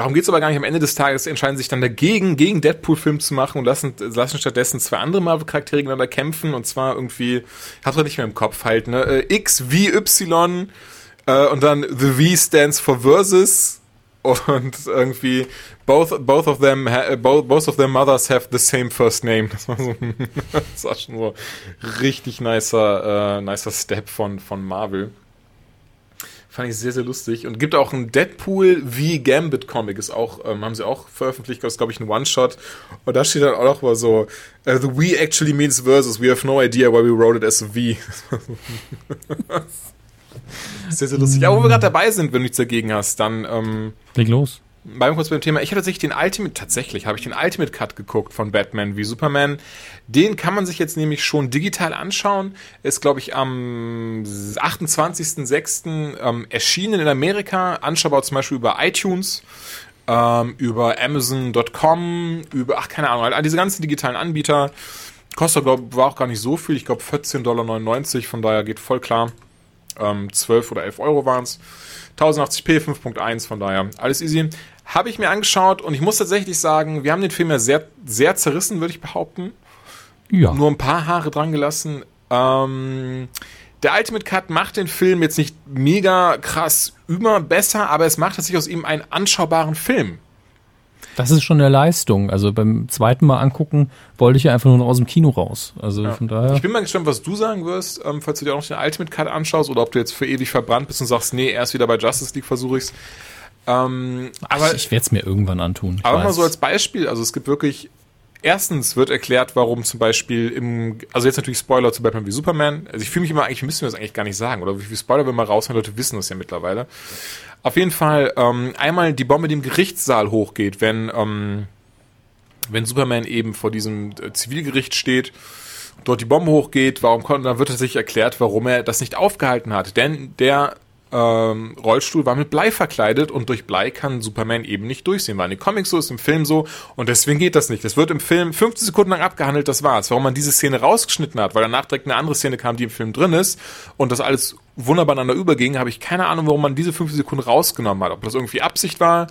darum geht's aber gar nicht. Am Ende des Tages entscheiden sich dann dagegen, gegen Deadpool-Film zu machen und lassen, lassen stattdessen zwei andere Marvel-Charaktere gegeneinander kämpfen. Und zwar irgendwie, ich hab's nicht mehr im Kopf halt, ne? Äh, X, V, Y äh, und dann The V stands for Versus und irgendwie both both of them ha, both, both of their mothers have the same first name. Das war so *laughs* das war schon so richtig nicer äh, nicer Step von von Marvel. Fand ich sehr, sehr lustig. Und gibt auch ein Deadpool wie Gambit Comic, ist auch, ähm, haben sie auch veröffentlicht, ist, glaube ich, ein One-Shot. Und da steht dann auch noch mal so, uh, the we actually means versus, we have no idea why we wrote it as a V. *laughs* sehr, sehr lustig. Aber wo wir gerade dabei sind, wenn du nichts dagegen hast, dann, ähm, Leg los. Bleiben kurz beim Thema. Ich habe tatsächlich den Ultimate, tatsächlich habe ich den Ultimate Cut geguckt von Batman wie Superman. Den kann man sich jetzt nämlich schon digital anschauen. Ist, glaube ich, am 28.06. Ähm, erschienen in Amerika. Anschaubar zum Beispiel über iTunes, ähm, über Amazon.com, über, ach, keine Ahnung, all diese ganzen digitalen Anbieter. Kostet, glaube war auch gar nicht so viel. Ich glaube 14,99 Dollar, von daher geht voll klar. Ähm, 12 oder 11 Euro waren es. 1080p 5.1, von daher alles easy. Habe ich mir angeschaut und ich muss tatsächlich sagen, wir haben den Film ja sehr, sehr zerrissen, würde ich behaupten. Ja. Nur ein paar Haare dran gelassen. Ähm, der Ultimate Cut macht den Film jetzt nicht mega krass über besser, aber es macht sich aus ihm einen anschaubaren Film. Das ist schon eine Leistung. Also beim zweiten Mal angucken wollte ich ja einfach nur noch aus dem Kino raus. Also Ja. von daher. Ich bin mal gespannt, was du sagen wirst, ähm, falls du dir auch noch den Ultimate Cut anschaust oder ob du jetzt für ewig verbrannt bist und sagst, nee, erst wieder bei Justice League versuche ich's. Ähm, aber ich werde es mir irgendwann antun. Ich aber mal weiß. so als Beispiel, also es gibt wirklich, erstens wird erklärt, warum zum Beispiel im, also jetzt natürlich Spoiler zu Batman wie Superman, also ich fühle mich immer, eigentlich müssen wir das eigentlich gar nicht sagen, oder wie viel Spoiler wir mal raushauen, Leute wissen das ja mittlerweile. Auf jeden Fall, ähm, einmal die Bombe, die im Gerichtssaal hochgeht, wenn, ähm, wenn Superman eben vor diesem äh, Zivilgericht steht, dort die Bombe hochgeht, warum konnte, dann wird tatsächlich erklärt, warum er das nicht aufgehalten hat. Denn der ähm, Rollstuhl war mit Blei verkleidet und durch Blei kann Superman eben nicht durchsehen. War in den Comics so, ist im Film so und deswegen geht das nicht. Das wird im Film 15 Sekunden lang abgehandelt, das war's. Warum man diese Szene rausgeschnitten hat, weil danach direkt eine andere Szene kam, die im Film drin ist und das alles wunderbar aneinander überging, habe ich keine Ahnung, warum man diese 15 Sekunden rausgenommen hat. Ob das irgendwie Absicht war,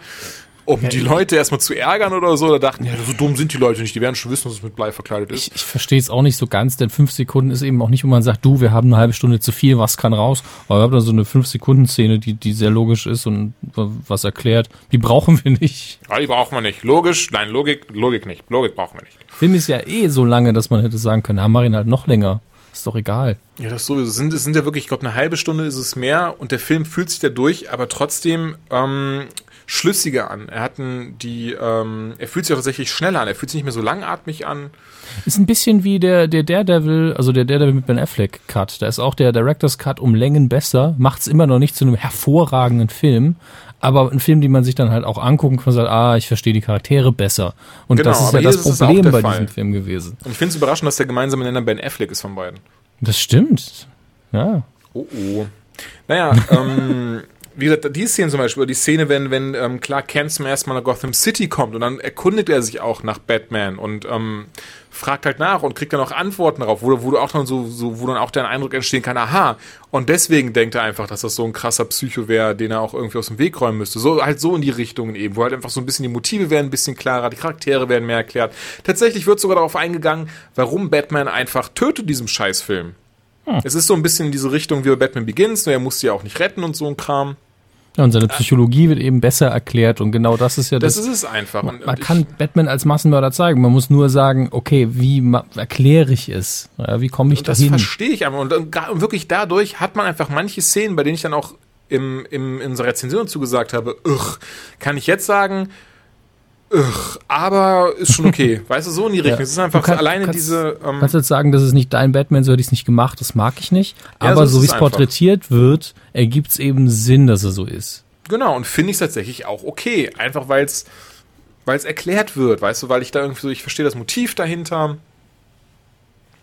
um die Leute erstmal zu ärgern oder so, oder dachten, ja, so dumm sind die Leute nicht, die werden schon wissen, dass es mit Blei verkleidet ist. Ich, ich verstehe es auch nicht so ganz, denn fünf Sekunden ist eben auch nicht, wo man sagt, du, wir haben eine halbe Stunde zu viel, was kann raus? Aber wir haben da so eine fünf Sekunden Szene, die, die sehr logisch ist und was erklärt. Die brauchen wir nicht. Ja, die brauchen wir nicht. Logisch, nein, Logik, Logik nicht. Logik brauchen wir nicht. Film ist ja eh so lange, dass man hätte sagen können, ja, mach ihn halt noch länger. Ist doch egal. Ja, das sowieso. Es sind, sind ja wirklich, ich glaube, eine halbe Stunde ist es mehr und der Film fühlt sich da durch, aber trotzdem ähm, schlüssiger an. Er hat ein, die, ähm, er fühlt sich auch tatsächlich schneller an. Er fühlt sich nicht mehr so langatmig an. Ist ein bisschen wie der, der Daredevil, also der Daredevil mit Ben Affleck Cut. Da ist auch der Director's Cut um Längen besser, macht es immer noch nicht zu einem hervorragenden Film, aber ein Film, den man sich dann halt auch angucken kann und sagt, ah, ich verstehe die Charaktere besser. Und Genau, das ist ja das ist Problem bei Fall. diesem Film gewesen. Und ich finde es überraschend, dass der gemeinsame Nenner Ben Affleck ist von beiden. Das stimmt. Ja. Oh oh. Naja, *laughs* ähm, wie gesagt, die Szene zum Beispiel, oder die Szene, wenn, wenn ähm, Clark Kent zum ersten Mal nach Gotham City kommt und dann erkundigt er sich auch nach Batman und ähm, fragt halt nach und kriegt dann auch Antworten darauf, wo, wo du auch dann so, so, wo dann auch der Eindruck entstehen kann, aha, und deswegen denkt er einfach, dass das so ein krasser Psycho wäre, den er auch irgendwie aus dem Weg räumen müsste. So, halt so in die Richtungen eben, wo halt einfach so ein bisschen die Motive werden ein bisschen klarer, die Charaktere werden mehr erklärt. Tatsächlich wird sogar darauf eingegangen, warum Batman einfach tötet in diesem Scheißfilm. Es ist so ein bisschen in diese Richtung wie bei Batman Begins, nur er muss sie ja auch nicht retten und so ein Kram. Ja. Und seine Psychologie wird eben besser erklärt und genau das ist ja Das das. ist es einfach. Man und kann Batman als Massenmörder zeigen. Man muss nur sagen, okay, wie erkläre ich es? Ja, wie komme ich Und das dahin? verstehe ich einfach. Und, und, und wirklich dadurch hat man einfach manche Szenen, bei denen ich dann auch im, im, in unserer Rezension zugesagt habe, ugh, kann ich jetzt sagen, ugh, aber ist schon okay. *laughs* weißt du, so in die Richtung. Ja. Es ist einfach kann- alleine kannst- diese. Ähm, Kannst jetzt sagen, das ist nicht dein Batman, so hätte ich es nicht gemacht, das mag ich nicht. Ja, Aber so so, wie es porträtiert wird, ergibt es eben Sinn, dass er so ist. Genau, und finde ich es tatsächlich auch okay. Einfach weil es weil es erklärt wird, weißt du, weil ich da irgendwie so, ich verstehe das Motiv dahinter.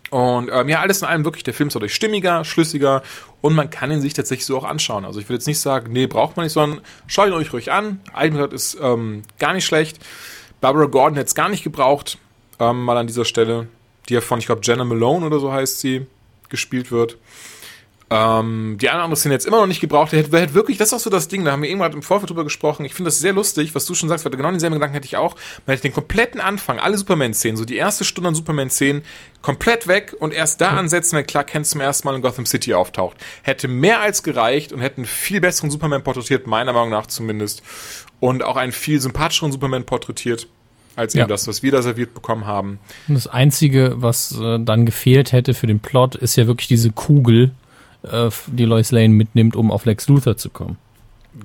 Und ähm, ja, alles in allem wirklich, der Film ist dadurch stimmiger, schlüssiger und man kann ihn sich tatsächlich so auch anschauen. Also ich will jetzt nicht sagen, nee, braucht man nicht, sondern schaut ihn euch ruhig an. Eigenheit ist ähm, gar nicht schlecht. Barbara Gordon hätte es gar nicht gebraucht, ähm, mal an dieser Stelle, die ja von, ich glaube, Jenna Malone oder so heißt sie, gespielt wird. Ähm, die eine oder andere Szene jetzt immer noch nicht gebraucht. Der hätte, hätte wirklich, das ist auch so das Ding, da haben wir irgendwann im Vorfeld drüber gesprochen. Ich finde das sehr lustig, was du schon sagst, weil genau denselben Gedanken hätte ich auch. Man hätte den kompletten Anfang, alle Superman-Szenen, so die erste Stunde an Superman-Szenen, komplett weg und erst da ansetzen, wenn Clark Kent zum ersten Mal in Gotham City auftaucht. Hätte mehr als gereicht und hätte einen viel besseren Superman porträtiert, meiner Meinung nach zumindest. Und auch einen viel sympathischeren Superman porträtiert als Ja. eben das, was wir da serviert bekommen haben. Und das Einzige, was äh, dann gefehlt hätte für den Plot, ist ja wirklich diese Kugel, äh, die Lois Lane mitnimmt, um auf Lex Luthor zu kommen.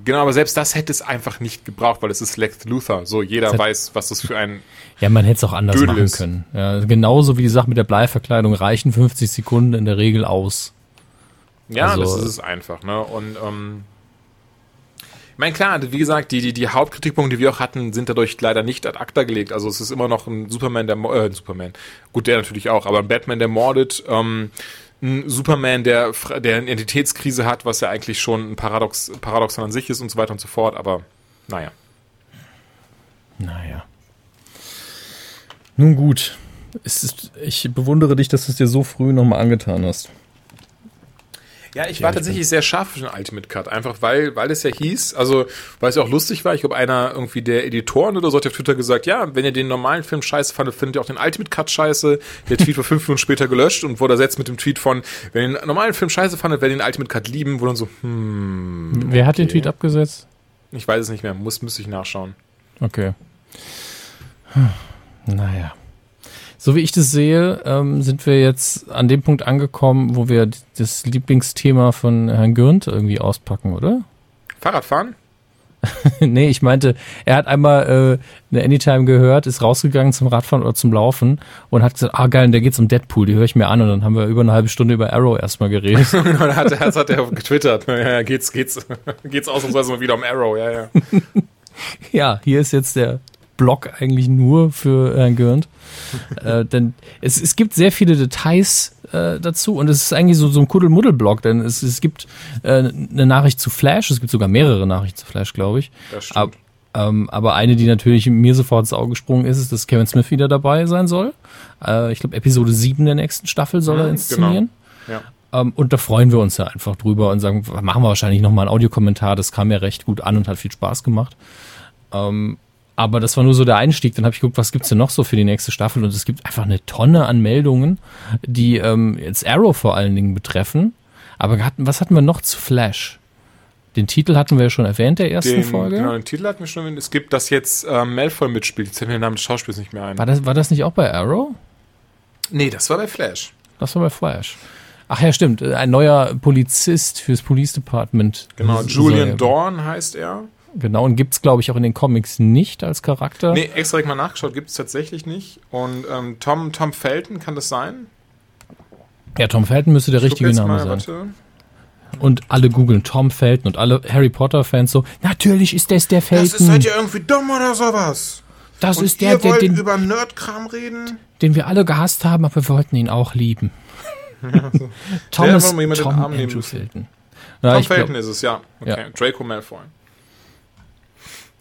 Genau, aber selbst das hätte es einfach nicht gebraucht, weil es ist Lex Luthor. So, jeder hat- weiß, was das für ein Ja, man hätte es auch anders Dödel machen ist. können. Ja, genauso wie die Sache mit der Bleiverkleidung reichen 50 Sekunden in der Regel aus. Ja, Also- das ist es einfach, ne? Und ähm, ich meine, klar, wie gesagt, die, die, die Hauptkritikpunkte, die wir auch hatten, sind dadurch leider nicht ad acta gelegt. Also es ist immer noch ein Superman, der äh, ein Superman, gut, der natürlich auch, aber ein Batman, der mordet, ähm, ein Superman, der, der eine Identitätskrise hat, was ja eigentlich schon ein Paradox, Paradoxon an sich ist und so weiter und so fort, aber naja. Naja. Nun gut. Ist, ich bewundere dich, dass du es dir so früh nochmal angetan hast. Ja, ich Ja, war ich tatsächlich sehr scharf für den Ultimate Cut, einfach weil, weil es ja hieß, also weil es ja auch lustig war, ich glaube einer irgendwie der Editoren oder so hat auf Twitter gesagt, ja, wenn ihr den normalen Film scheiße fandet, findet ihr auch den Ultimate Cut scheiße. Der Tweet war fünf Minuten später gelöscht und wurde ersetzt mit dem Tweet von, wenn ihr den normalen Film scheiße fandet, werdet ihr den Ultimate Cut lieben, wo dann so, hm, Wer hat den okay. Tweet abgesetzt? ich weiß es nicht mehr, muss, müsste ich nachschauen. Okay. Naja. So wie ich das sehe, ähm, sind wir jetzt an dem Punkt angekommen, wo wir das Lieblingsthema von Herrn Gürnt irgendwie auspacken, oder? Fahrradfahren? *laughs* nee, ich meinte, er hat einmal äh, eine Anytime gehört, ist rausgegangen zum Radfahren oder zum Laufen und hat gesagt, ah geil, und da geht's um Deadpool, die höre ich mir an und dann haben wir über eine halbe Stunde über Arrow erstmal geredet. *laughs* Da hat, er- das hat er getwittert. Ja, ja, geht's, geht's, *laughs* geht's ausnahmsweise mal wieder um Arrow, ja, ja. ja, hier ist jetzt der Blog eigentlich nur für Herrn Gürnt. *laughs* äh, denn es, es gibt sehr viele Details äh, dazu und es ist eigentlich so, so ein Kuddelmuddel-Blog, denn es, es gibt äh, eine Nachricht zu Flash, es gibt sogar mehrere Nachrichten zu Flash, glaube ich. Das stimmt. Ab, ähm, aber eine, die natürlich mir sofort ins Auge gesprungen ist, ist, dass Kevin Smith wieder dabei sein soll. Äh, ich glaube, Episode 7 der nächsten Staffel soll er Mhm, inszenieren. Ja. Ähm, und da freuen wir uns ja einfach drüber und sagen, machen wir wahrscheinlich nochmal einen Audiokommentar. Das kam ja recht gut an und hat viel Spaß gemacht. Ähm, aber das war nur so der Einstieg. Dann habe ich geguckt, was gibt's denn noch so für die nächste Staffel? Und es gibt einfach eine Tonne an Meldungen, die ähm, jetzt Arrow vor allen Dingen betreffen. Aber hatten, was hatten wir noch zu Flash? Den Titel hatten wir ja schon erwähnt, der ersten Den, Folge. Genau, den Titel hatten wir schon. Es gibt, dass jetzt ähm, Malfoy mitspielt. Jetzt fällt mir der Name des Schauspiels nicht mehr ein. War das, war das nicht auch bei Arrow? Nee, das war bei Flash. Das war bei Flash. Ach ja, stimmt. Ein neuer Polizist fürs Police Department. Genau, Julian Dorn heißt er. Genau, und gibt's glaube ich, auch in den Comics nicht als Charakter. Nee, extra mal nachgeschaut, gibt es tatsächlich nicht. Und ähm, Tom, Tom Felton, kann das sein? Ja, Tom Felton müsste der Guck richtige Name sein. Warte. Und alle googeln Tom Felton und alle Harry Potter-Fans so, natürlich ist das der Das Felton. ist, seid ihr irgendwie dumm oder sowas? Das Und ist der, ihr der den, über Nerdkram reden? den wir alle gehasst haben, aber wir wollten ihn auch lieben. *laughs* Thomas jemand in den Tom Andrew. Felton. Ja, Tom ich glaub, Felton ist es, ja. Okay. Ja. Draco Malfoy.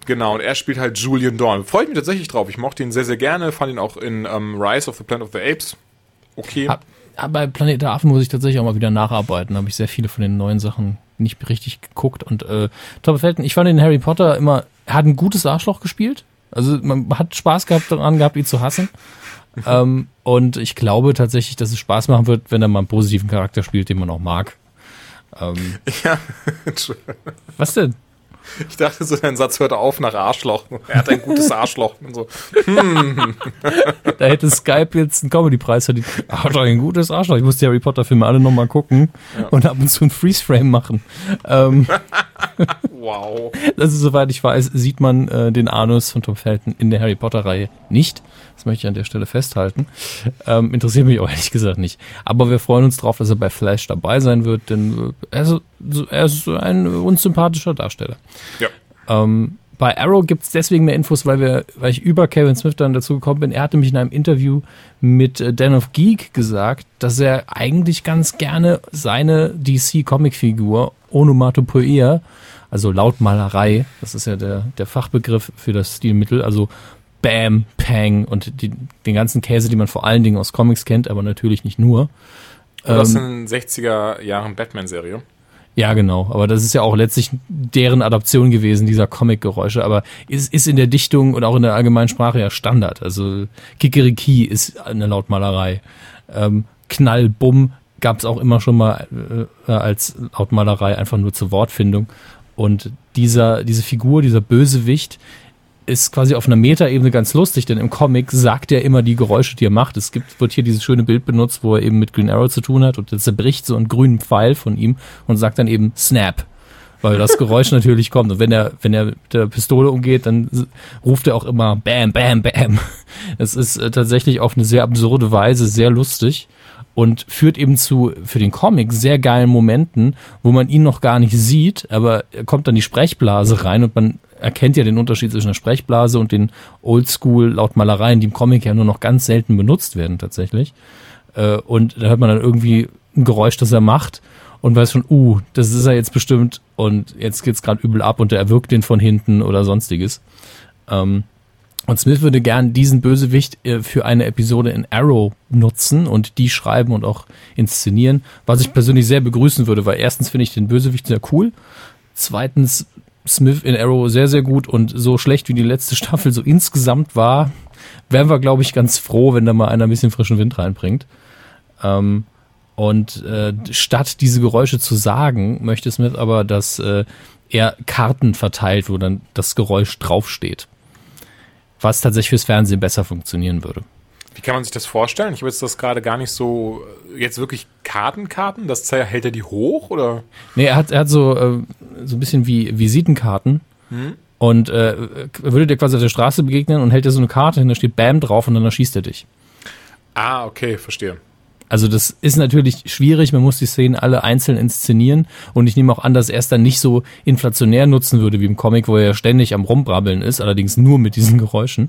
Genau, und er spielt halt Julian Dorn. Freue ich mich tatsächlich drauf. Ich mochte ihn sehr, sehr gerne. Fand ihn auch in ähm, Rise of the Planet of the Apes. Okay. Ab- aber bei Planet der Affen muss ich tatsächlich auch mal wieder nacharbeiten. Da habe ich sehr viele von den neuen Sachen nicht richtig geguckt. Und äh, Tom Felton, ich fand den Harry Potter immer, er hat ein gutes Arschloch gespielt. Also man hat Spaß gehabt daran gehabt, ihn zu hassen. *laughs* ähm, und ich glaube tatsächlich, dass es Spaß machen wird, wenn er mal einen positiven Charakter spielt, den man auch mag. Ähm, *laughs* Ja, *laughs* was denn? Ich dachte so, dein Satz hört auf nach Arschloch. Er hat ein gutes Arschloch. Und so. *laughs* Da hätte Skype jetzt einen Comedy-Preis verdient. Er Hat doch ein gutes Arschloch. Ich muss die Harry Potter-Filme alle nochmal gucken und ab und zu einen Freeze-Frame machen. Ähm, *laughs* Wow. Also soweit ich weiß, sieht man äh, den Anus von Tom Felton in der Harry Potter Reihe nicht. Das möchte ich an der Stelle festhalten. Ähm, interessiert mich auch ehrlich gesagt nicht. Aber wir freuen uns drauf, dass er bei Flash dabei sein wird, denn äh, er, ist, er ist ein unsympathischer Darsteller. Ja. Ähm, bei Arrow gibt's deswegen mehr Infos, weil wir, weil ich über Kevin Smith dann dazu gekommen bin. Er hatte mich in einem Interview mit äh, Dan of Geek gesagt, dass er eigentlich ganz gerne seine DC-Comic-Figur Onomatopoeia, also Lautmalerei, das ist ja der, der Fachbegriff für das Stilmittel, also Bam, Pang und die, den ganzen Käse, die man vor allen Dingen aus Comics kennt, aber natürlich nicht nur. Oder aus den 60er Jahren Batman-Serie. Ja, genau. Aber das ist ja auch letztlich deren Adaption gewesen, dieser Comic-Geräusche. Aber ist, ist in der Dichtung und auch in der allgemeinen Sprache ja Standard. Also Kikeriki ist eine Lautmalerei. Ähm, Knall, Bumm gab es auch immer schon mal äh, als Lautmalerei, einfach nur zur Wortfindung. Und dieser, diese Figur, dieser Bösewicht, ist quasi auf einer Metaebene ganz lustig, denn im Comic sagt er immer die Geräusche, die er macht. Es gibt, wird hier dieses schöne Bild benutzt, wo er eben mit Green Arrow zu tun hat und er zerbricht so einen grünen Pfeil von ihm und sagt dann eben Snap. Weil das Geräusch *laughs* natürlich kommt. Und wenn er, wenn er mit der Pistole umgeht, dann ruft er auch immer Bam, Bam, Bam. *laughs* Es ist äh, tatsächlich auf eine sehr absurde Weise sehr lustig und führt eben zu, für den Comic, sehr geilen Momenten, wo man ihn noch gar nicht sieht, aber er kommt dann die Sprechblase rein und man erkennt ja den Unterschied zwischen der Sprechblase und den Oldschool-Lautmalereien, die im Comic ja nur noch ganz selten benutzt werden tatsächlich. Äh, und da hört man dann irgendwie ein Geräusch, das er macht und weiß schon, uh, das ist er jetzt bestimmt und jetzt geht's gerade übel ab und er erwürgt den von hinten oder sonstiges. Ähm, und Smith würde gern diesen Bösewicht äh, für eine Episode in Arrow nutzen und die schreiben und auch inszenieren, was ich persönlich sehr begrüßen würde, weil erstens finde ich den Bösewicht sehr cool. Zweitens Smith in Arrow sehr, sehr gut und so schlecht wie die letzte *laughs* Staffel so insgesamt war, wären wir, glaube ich, ganz froh, wenn da mal einer ein bisschen frischen Wind reinbringt. Ähm, und äh, statt diese Geräusche zu sagen, möchte Smith aber, dass äh, er Karten verteilt, wo dann das Geräusch draufsteht. Was tatsächlich fürs Fernsehen besser funktionieren würde. Wie kann man sich das vorstellen? Ich habe jetzt das gerade gar nicht so, jetzt wirklich Kartenkarten, das hält er die hoch oder? Nee, er hat, er hat so, äh, so ein bisschen wie Visitenkarten. Hm? Und äh, würde dir quasi auf der Straße begegnen und hält dir so eine Karte hin, da steht Bam drauf und dann erschießt er dich. Ah, okay, verstehe. Also das ist natürlich schwierig, man muss die Szenen alle einzeln inszenieren und ich nehme auch an, dass er es dann nicht so inflationär nutzen würde wie im Comic, wo er ja ständig am Rumbrabbeln ist, allerdings nur mit diesen *laughs* Geräuschen.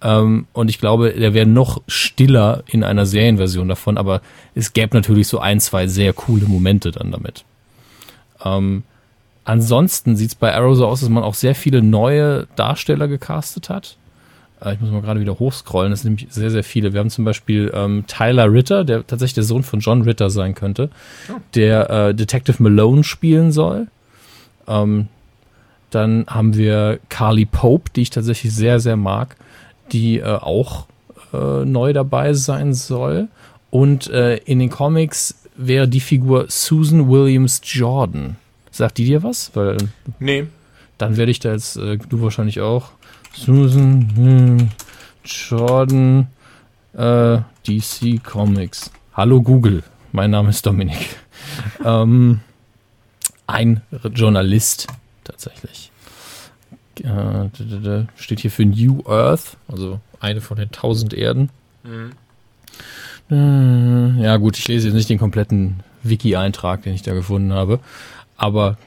Ähm, und ich glaube, der wäre noch stiller in einer Serienversion davon, aber es gäbe natürlich so ein, zwei sehr coole Momente dann damit. Ähm, ansonsten sieht es bei Arrow so aus, dass man auch sehr viele neue Darsteller gecastet hat. Äh, ich muss mal gerade wieder hochscrollen, das sind nämlich sehr, sehr viele. Wir haben zum Beispiel ähm, Tyler Ritter, der tatsächlich der Sohn von John Ritter sein könnte, oh. der äh, Detective Malone spielen soll. Ähm, dann haben wir Carly Pope, die ich tatsächlich sehr, sehr mag die äh, auch äh, neu dabei sein soll. Und äh, in den Comics wäre die Figur Susan Williams Jordan. Sagt die dir was? Weil, nee. Dann werde ich da jetzt, äh, du wahrscheinlich auch. Susan hm, Jordan, äh, DC Comics. Hallo Google, mein Name ist Dominik. *laughs* ähm, ein Journalist tatsächlich äh, steht hier für New Earth, also eine von den tausend Erden. Mhm. Äh, ja gut, ich lese jetzt nicht den kompletten Wiki-Eintrag, den ich da gefunden habe, aber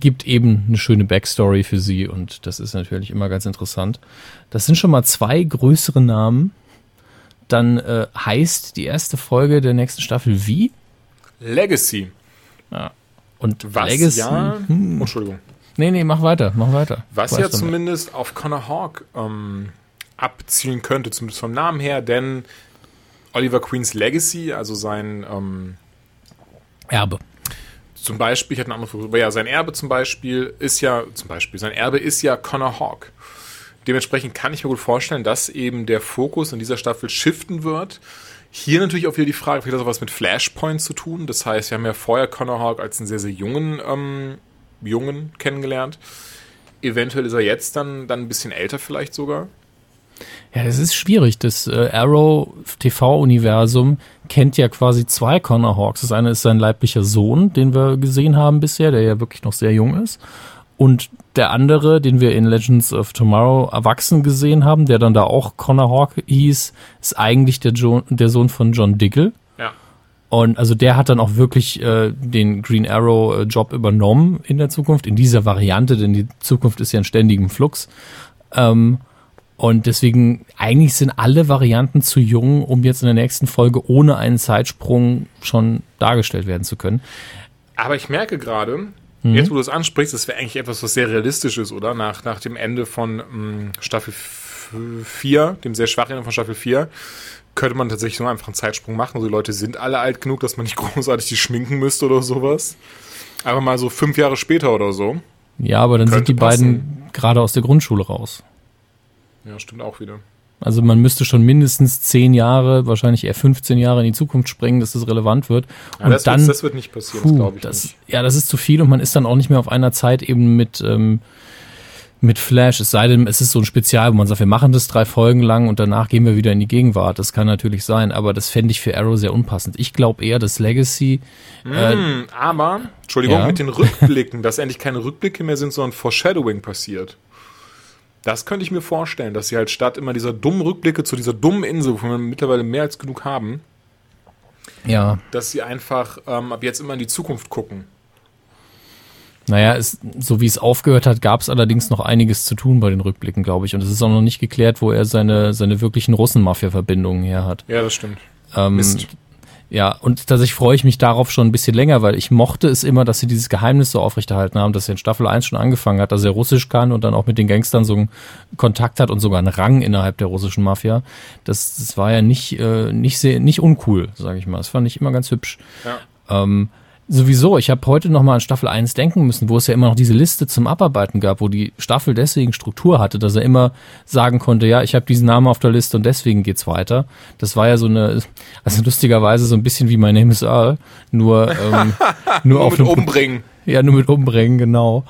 gibt eben eine schöne Backstory für sie und das ist natürlich immer ganz interessant. Das sind schon mal zwei größere Namen. Dann äh, heißt die erste Folge der nächsten Staffel wie? Legacy. Ja. Und Was Legacy. Ja, hm. Entschuldigung. Nee, nee, mach weiter, mach weiter. Was ja zumindest nicht. auf Connor Hawk ähm, abzielen könnte, zumindest vom Namen her, denn Oliver Queens Legacy, also sein ähm, Erbe. Zum Beispiel, ich hatte eine andere Frage, ja, sein Erbe zum Beispiel ist ja, zum Beispiel, sein Erbe ist ja Connor Hawk. Dementsprechend kann ich mir gut vorstellen, dass eben der Fokus in dieser Staffel shiften wird. Hier natürlich auch wieder die Frage, vielleicht hat das auch was mit Flashpoint zu tun. Das heißt, wir haben ja vorher Connor Hawk als einen sehr, sehr jungen ähm, Jungen kennengelernt. Eventuell ist er jetzt dann, dann ein bisschen älter vielleicht sogar. Ja, es ist schwierig. Das äh, Arrow TV-Universum kennt ja quasi zwei Connor Hawks. Das eine ist sein leiblicher Sohn, den wir gesehen haben bisher, der ja wirklich noch sehr jung ist. Und der andere, den wir in Legends of Tomorrow erwachsen gesehen haben, der dann da auch Connor Hawk hieß, ist eigentlich der, jo der Sohn von John Diggle. Und also der hat dann auch wirklich äh, den Green Arrow äh, Job übernommen in der Zukunft, in dieser Variante, denn die Zukunft ist ja in ständigem Flux. Ähm, und deswegen, eigentlich sind alle Varianten zu jung, um jetzt in der nächsten Folge ohne einen Zeitsprung schon dargestellt werden zu können. Aber ich merke gerade, mhm. jetzt wo du es ansprichst, das wäre eigentlich etwas, was sehr realistisch ist, oder? Nach, nach dem Ende von mh, mm, Staffel 4, dem sehr schwachen Ende von Staffel 4, könnte man tatsächlich nur einfach einen Zeitsprung machen. Also die Leute sind alle alt genug, dass man nicht *laughs* großartig die schminken müsste oder sowas. Aber mal so fünf Jahre später oder so. Ja, aber dann sind die beiden gerade aus der Grundschule raus. Ja, stimmt auch wieder. Also man müsste schon mindestens zehn Jahre, wahrscheinlich eher 15 Jahre in die Zukunft springen, dass das relevant wird. Ja, und das, dann, wird, das wird nicht passieren, glaube ich das, nicht. ja, das ist zu viel und man ist dann auch nicht mehr auf einer Zeit eben mit, ähm, mit Flash. Es sei denn, es ist so ein Spezial, wo man sagt, wir machen das drei Folgen lang und danach gehen wir wieder in die Gegenwart. Das kann natürlich sein, aber das fände ich für Arrow sehr unpassend. Ich glaube eher, dass Legacy, äh, Hm, aber, Entschuldigung, Ja. mit den Rückblicken, dass endlich keine Rückblicke mehr sind, sondern Foreshadowing passiert. Das könnte ich mir vorstellen, dass sie halt statt immer dieser dummen Rückblicke zu dieser dummen Insel, wo wir mittlerweile mehr als genug haben, ja, dass sie einfach ähm, ab jetzt immer in die Zukunft gucken. Naja, es, so wie es aufgehört hat, gab es allerdings noch einiges zu tun bei den Rückblicken, glaube ich. Und es ist auch noch nicht geklärt, wo er seine, seine wirklichen Russen-Mafia-Verbindungen her hat. Ja, das stimmt. Ähm, Mist. Ja, und tatsächlich freue ich mich darauf schon ein bisschen länger, weil ich mochte es immer, dass sie dieses Geheimnis so aufrechterhalten haben, dass er in Staffel 1 schon angefangen hat, dass er Russisch kann und dann auch mit den Gangstern so einen Kontakt hat und sogar einen Rang innerhalb der russischen Mafia. Das, das war ja nicht, äh, nicht sehr, nicht uncool, sage ich mal. Das fand ich immer ganz hübsch. Ja. Ähm, sowieso, ich habe heute noch mal an Staffel 1 denken müssen, wo es ja immer noch diese Liste zum Abarbeiten gab, wo die Staffel deswegen Struktur hatte, dass er immer sagen konnte, ja, ich habe diesen Namen auf der Liste und deswegen geht's weiter. Das war ja so eine, also lustigerweise so ein bisschen wie My Name is Earl, nur, ähm, *laughs* nur, Nur auf mit einem umbringen. ja, nur mit umbringen, genau.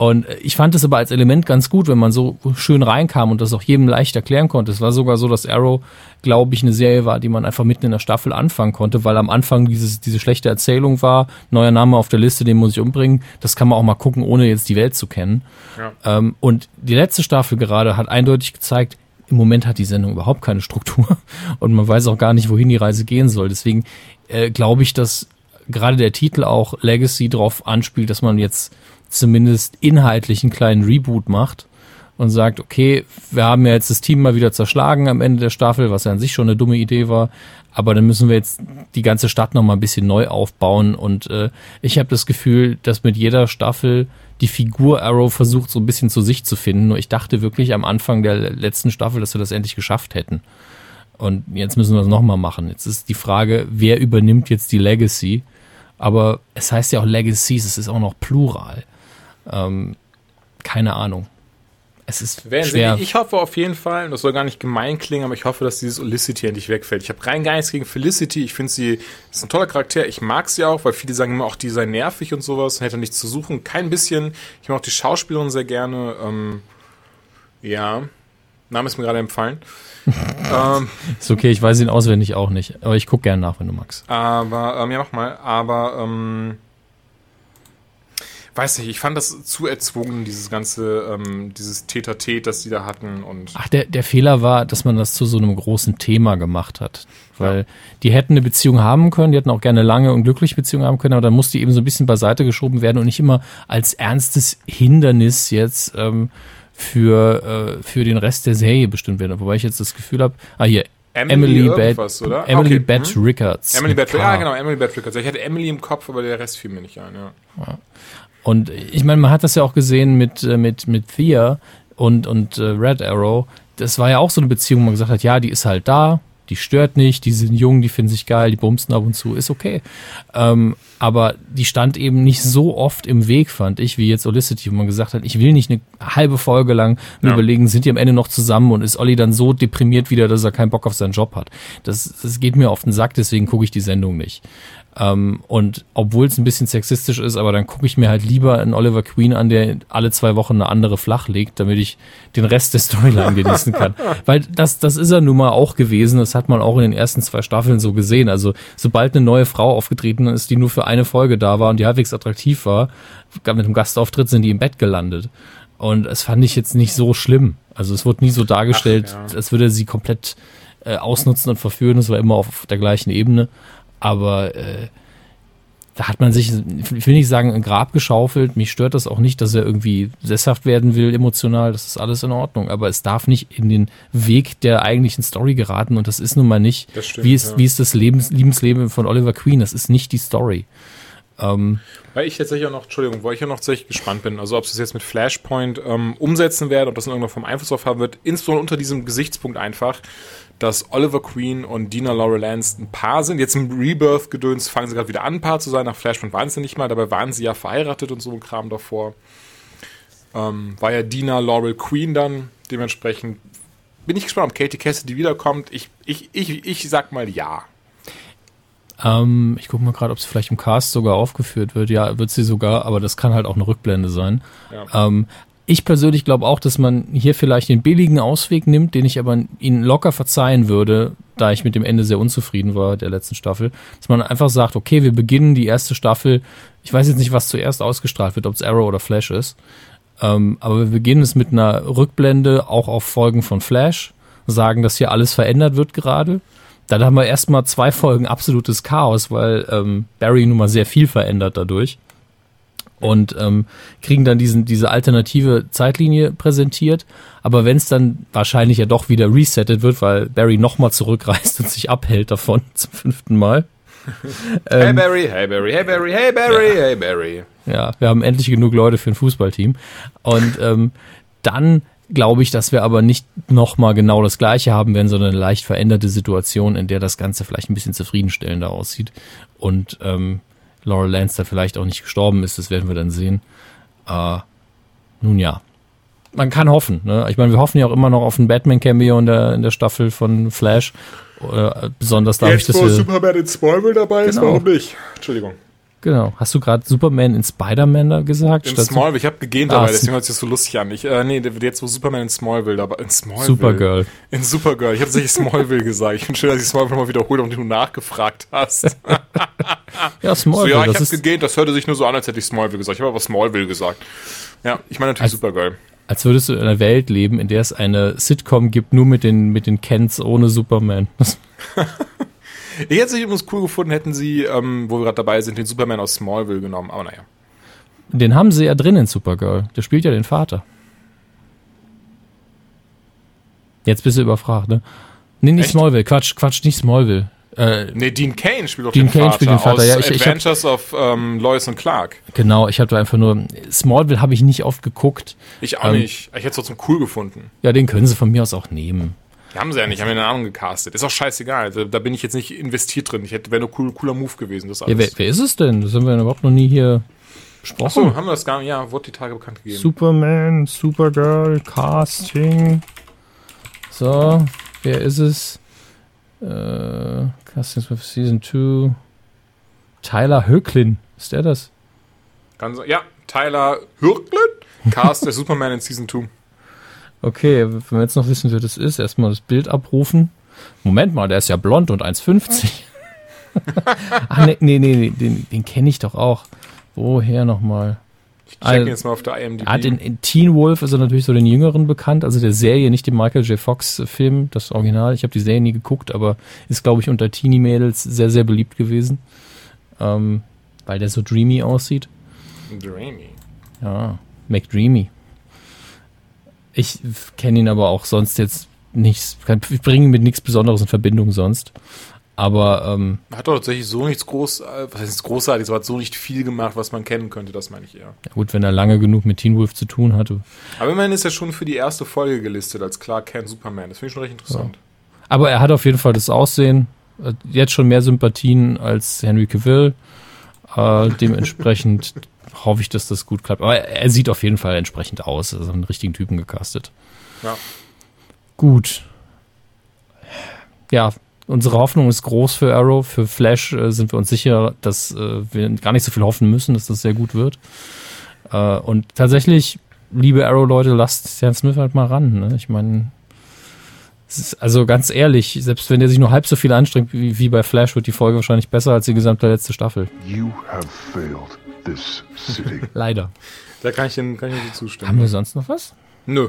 Und ich fand es aber als Element ganz gut, wenn man so schön reinkam und das auch jedem leicht erklären konnte. Es war sogar so, dass Arrow, glaube ich, eine Serie war, die man einfach mitten in der Staffel anfangen konnte, weil am Anfang dieses, diese schlechte Erzählung war, neuer Name auf der Liste, den muss ich umbringen. Das kann man auch mal gucken, ohne jetzt die Welt zu kennen. Ja. Ähm, und die letzte Staffel gerade hat eindeutig gezeigt, im Moment hat die Sendung überhaupt keine Struktur *laughs* und man weiß auch gar nicht, wohin die Reise gehen soll. Deswegen äh, glaube ich, dass gerade der Titel auch Legacy drauf anspielt, dass man jetzt zumindest inhaltlich einen kleinen Reboot macht und sagt, okay, wir haben ja jetzt das Team mal wieder zerschlagen am Ende der Staffel, was ja an sich schon eine dumme Idee war, aber dann müssen wir jetzt die ganze Stadt noch mal ein bisschen neu aufbauen und äh, ich habe das Gefühl, dass mit jeder Staffel die Figur Arrow versucht so ein bisschen zu sich zu finden. Nur ich dachte wirklich am Anfang der letzten Staffel, dass wir das endlich geschafft hätten. Und jetzt müssen wir es nochmal machen. Jetzt ist die Frage, wer übernimmt jetzt die Legacy? Aber es heißt ja auch Legacies, es ist auch noch Plural. Ähm, keine Ahnung. Es ist Werden schwer. Sie, ich hoffe auf jeden Fall, und das soll gar nicht gemein klingen, aber ich hoffe, dass dieses Olicity endlich wegfällt. Ich habe rein gar nichts gegen Felicity. Ich finde sie ist ein toller Charakter. Ich mag sie auch, weil viele sagen immer auch, die sei nervig und sowas und hätte nichts zu suchen. Kein bisschen. Ich mag auch die Schauspielerin sehr gerne. Ähm, ja, Name ist mir gerade empfallen. *laughs* ähm, ist okay, ich weiß ihn auswendig auch nicht. Aber ich gucke gerne nach, wenn du magst. aber, ähm, ja, mach mal. Aber, ähm, weiß nicht, ich fand das zu erzwungen, dieses ganze, ähm, dieses Täter-Tät, das die da hatten und. Ach, der, der Fehler war, dass man das zu so einem großen Thema gemacht hat. Weil die hätten eine Beziehung haben können, die hätten auch gerne lange und glückliche Beziehungen haben können, aber dann musste die eben so ein bisschen beiseite geschoben werden und nicht immer als ernstes Hindernis jetzt ähm, für, äh, für den Rest der Serie bestimmt werden. Wobei ich jetzt das Gefühl habe, ah hier, Emily Emily, Bat, oder? Emily Okay, Bat mhm. Rickards. Emily Bad ja genau, Emily Bad Rickards. Ich hatte Emily im Kopf, aber der Rest fiel mir nicht ein, ja. Und ich meine, man hat das ja auch gesehen mit, äh, mit, mit Thea und, und äh, Red Arrow. Das war ja auch so eine Beziehung, wo man gesagt hat, ja, die ist halt da, die stört nicht, die sind jung, die finden sich geil, die bumsen ab und zu, ist okay. Ähm, aber die stand eben nicht so oft im Weg, fand ich, wie jetzt Olicity, wo man gesagt hat, ich will nicht eine halbe Folge lang Ja. überlegen, sind die am Ende noch zusammen und ist Olli dann so deprimiert wieder, dass er keinen Bock auf seinen Job hat. Das, das geht mir auf den Sack, deswegen gucke ich die Sendung nicht. Ähm, und obwohl es ein bisschen sexistisch ist, aber dann gucke ich mir halt lieber einen Oliver Queen an, der alle zwei Wochen eine andere flach legt, damit ich den Rest der Storyline genießen kann. *laughs* Weil das, das ist er nun mal auch gewesen. Das hat man auch in den ersten zwei Staffeln so gesehen. Also sobald eine neue Frau aufgetreten ist, die nur für eine Folge da war und die halbwegs attraktiv war, mit einem Gastauftritt sind die im Bett gelandet. Und es fand ich jetzt nicht so schlimm. Also es wurde nie so dargestellt, Ach, ja. als würde sie komplett äh, ausnutzen und verführen. Es war immer auf der gleichen Ebene. Aber äh, da hat man sich, ich will nicht sagen, ein Grab geschaufelt. Mich stört das auch nicht, dass er irgendwie sesshaft werden will, emotional. Das ist alles in Ordnung. Aber es darf nicht in den Weg der eigentlichen Story geraten. Und das ist nun mal nicht, stimmt, wie, ist, ja. wie ist das Lebens, Liebensleben von Oliver Queen. Das ist nicht die Story. Ähm, Weil ich tatsächlich auch noch, Entschuldigung, weil ich ja noch tatsächlich gespannt bin, also ob sie es jetzt mit Flashpoint ähm, umsetzen werden, ob das in irgendeiner Form Einfluss drauf haben wird, insbesondere unter diesem Gesichtspunkt einfach, dass Oliver Queen und Dina Laurel Lance ein Paar sind. Jetzt im Rebirth-Gedöns fangen sie gerade wieder an, ein Paar zu sein. Nach Flashpoint waren sie nicht mal, dabei waren sie ja verheiratet und so ein Kram davor. Ähm, war ja Dina Laurel Queen dann, dementsprechend bin ich gespannt, ob Katie Cassidy wiederkommt. Ich, ich, ich, ich sag mal ja. ähm, ich gucke mal gerade, ob es vielleicht im Cast sogar aufgeführt wird. Ja, wird sie sogar, aber das kann halt auch eine Rückblende sein. Ja. Ähm, ich persönlich glaube auch, dass man hier vielleicht den billigen Ausweg nimmt, den ich aber ihnen locker verzeihen würde, da ich mit dem Ende sehr unzufrieden war der letzten Staffel, dass man einfach sagt, okay, wir beginnen die erste Staffel. Ich weiß jetzt nicht, was zuerst ausgestrahlt wird, ob es Arrow oder Flash ist. Ähm, aber wir beginnen es mit einer Rückblende auch auf Folgen von Flash, sagen, dass hier alles verändert wird gerade. Dann haben wir erstmal zwei Folgen absolutes Chaos, weil ähm, Barry nun mal sehr viel verändert dadurch. Und ähm, kriegen dann diesen, diese alternative Zeitlinie präsentiert. Aber wenn es dann wahrscheinlich ja doch wieder resettet wird, weil Barry nochmal zurückreist *laughs* und sich abhält davon *laughs* zum fünften Mal. *laughs* hey Barry, hey Barry, hey Barry, hey Barry, hey Barry. Ja, wir haben endlich genug Leute für ein Fußballteam. Und ähm, dann glaube ich, dass wir aber nicht nochmal genau das Gleiche haben werden, sondern eine leicht veränderte Situation, in der das Ganze vielleicht ein bisschen zufriedenstellender aussieht. Und ähm, Laurel Lance da vielleicht auch nicht gestorben ist, das werden wir dann sehen. Äh, nun ja. Man kann hoffen. Ne? Ich meine, wir hoffen ja auch immer noch auf ein Batman-Cameo in der, in der Staffel von Flash. Äh, besonders dadurch, dass wir... Superman in Smallville dabei ist, warum nicht? Entschuldigung. Genau. Hast du gerade Superman in Spider-Man da gesagt? In Smallville, ich habe gegähnt Ah, dabei, deswegen hört sich das so lustig an. Ich, äh, nee, jetzt wo Superman in Smallville dabei, in Smallville. Supergirl. In Supergirl. Ich habe tatsächlich Smallville gesagt. Ich finde schön, dass ich Smallville nochmal wiederholt und du nachgefragt hast. *laughs* Ja, So, Smallville. ja, ich habe gegähnt, das hörte sich nur so an, als hätte ich Smallville gesagt. Ich habe aber Smallville gesagt. Ja, ich meine natürlich Als- Supergirl. als würdest du in einer Welt leben, in der es eine Sitcom gibt, nur mit den, mit den Kents ohne Superman. *laughs* Ich hätte es übrigens cool gefunden, hätten sie, ähm, wo wir gerade dabei sind, den Superman aus Smallville genommen. Aber naja. den haben sie ja drin in Supergirl. Der spielt ja den Vater. Jetzt bist du überfragt, ne? Nee, nicht Echt? Smallville. Quatsch, Quatsch, nicht Smallville. Äh, Nee, Dean Kane spielt doch Dean den Cain Vater, spielt den Vater, aus ja, ich- ich hab- Adventures of ähm, Lois und Clark. genau, ich habe da einfach nur. Smallville habe ich nicht oft geguckt. Ich auch Ähm, nicht. Ich hätte es trotzdem cool gefunden. Ja, den können sie von mir aus auch nehmen. Die haben sie ja nicht, haben ja eine Ahnung gecastet. Ist auch scheißegal. Also, da bin ich jetzt nicht investiert drin. Ich hätte, wäre nur cool, cooler Move gewesen, das Ja, alles. wer, wer ist es denn? Das haben wir überhaupt noch nie hier besprochen. Achso, haben wir das gar nicht? Ja, wurde die Tage bekannt gegeben. Superman, Supergirl, Casting. So, wer ist es? Äh, Casting for Season 2. Tyler Höcklin. Ist der das? Ganz, ja, Tyler Hürklen, Cast der *laughs* Superman in Season 2. Okay, wenn wir jetzt noch wissen, wer das ist, erstmal das Bild abrufen. Moment mal, der ist ja blond und 1,50. *laughs* Ach nee, nee, nee, nee den, den kenne ich doch auch. Woher nochmal? Ich check Also, ihn jetzt mal auf der IMDb. Er hat in, in Teen Wolf ist er natürlich so den Jüngeren bekannt, also der Serie, nicht dem Michael J. Fox-Film, das Original. Ich habe die Serie nie geguckt, aber ist, glaube ich, unter Teenie-Mädels sehr, sehr beliebt gewesen. Ähm, weil der so dreamy aussieht. Dreamy. Ja, McDreamy. Ich kenne ihn aber auch sonst jetzt nichts, ich bringe ihn mit nichts Besonderes in Verbindung sonst. Aber ähm, Hat doch tatsächlich so nichts groß, äh, was heißt großartiges, aber hat so nicht viel gemacht, was man kennen könnte, das meine ich eher. ja gut, wenn er lange genug mit Teen Wolf zu tun hatte. Aber immerhin ist er schon für die erste Folge gelistet als Clark Kent Superman. Das finde ich schon recht interessant. Aber er hat auf jeden Fall das Aussehen, äh, jetzt schon mehr Sympathien als Henry Cavill. Äh, dementsprechend *laughs* hoffe ich, dass das gut klappt. Aber er, er sieht auf jeden Fall entsprechend aus. Also einen richtigen Typen gecastet. Ja. Gut. Ja, unsere Hoffnung ist groß für Arrow. Für Flash äh, sind wir uns sicher, dass äh, wir gar nicht so viel hoffen müssen, dass das sehr gut wird. Äh, und tatsächlich, liebe Arrow-Leute, lasst Sam Smith halt mal ran. Ne? Ich meine, also ganz ehrlich, selbst wenn der sich nur halb so viel anstrengt wie, wie bei Flash, wird die Folge wahrscheinlich besser als die gesamte letzte Staffel. You have failed this city. *laughs* Leider. Da kann ich kann ich Ihnen zustimmen. Haben wir sonst noch was? Nö.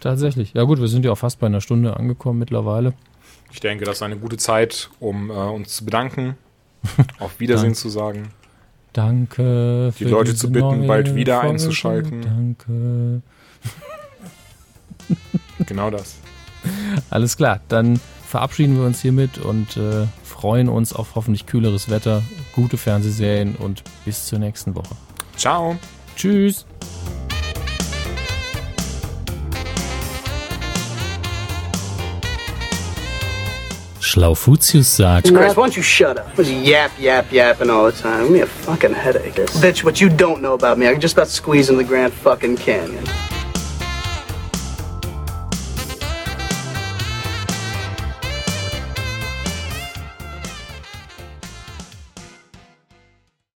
Tatsächlich. Ja gut, wir sind ja auch fast bei einer Stunde angekommen mittlerweile. Ich denke, das ist eine gute Zeit, um äh, uns zu bedanken, *laughs* auf Wiedersehen zu sagen. Danke. Die für Leute zu bitten, bald wieder Folge. einzuschalten. Danke. Genau das. *laughs* Alles klar, dann verabschieden wir uns hiermit und äh, freuen uns auf hoffentlich kühleres Wetter, gute Fernsehserien und bis zur nächsten Woche. Ciao. Tschüss. Schlaufutius sagt, Chris, why don't you shut up? Was yap, yap, yapping all the time? Give me a fucking headache. Bitch, what you don't know about me, I can just about squeeze in the Grand fucking Canyon.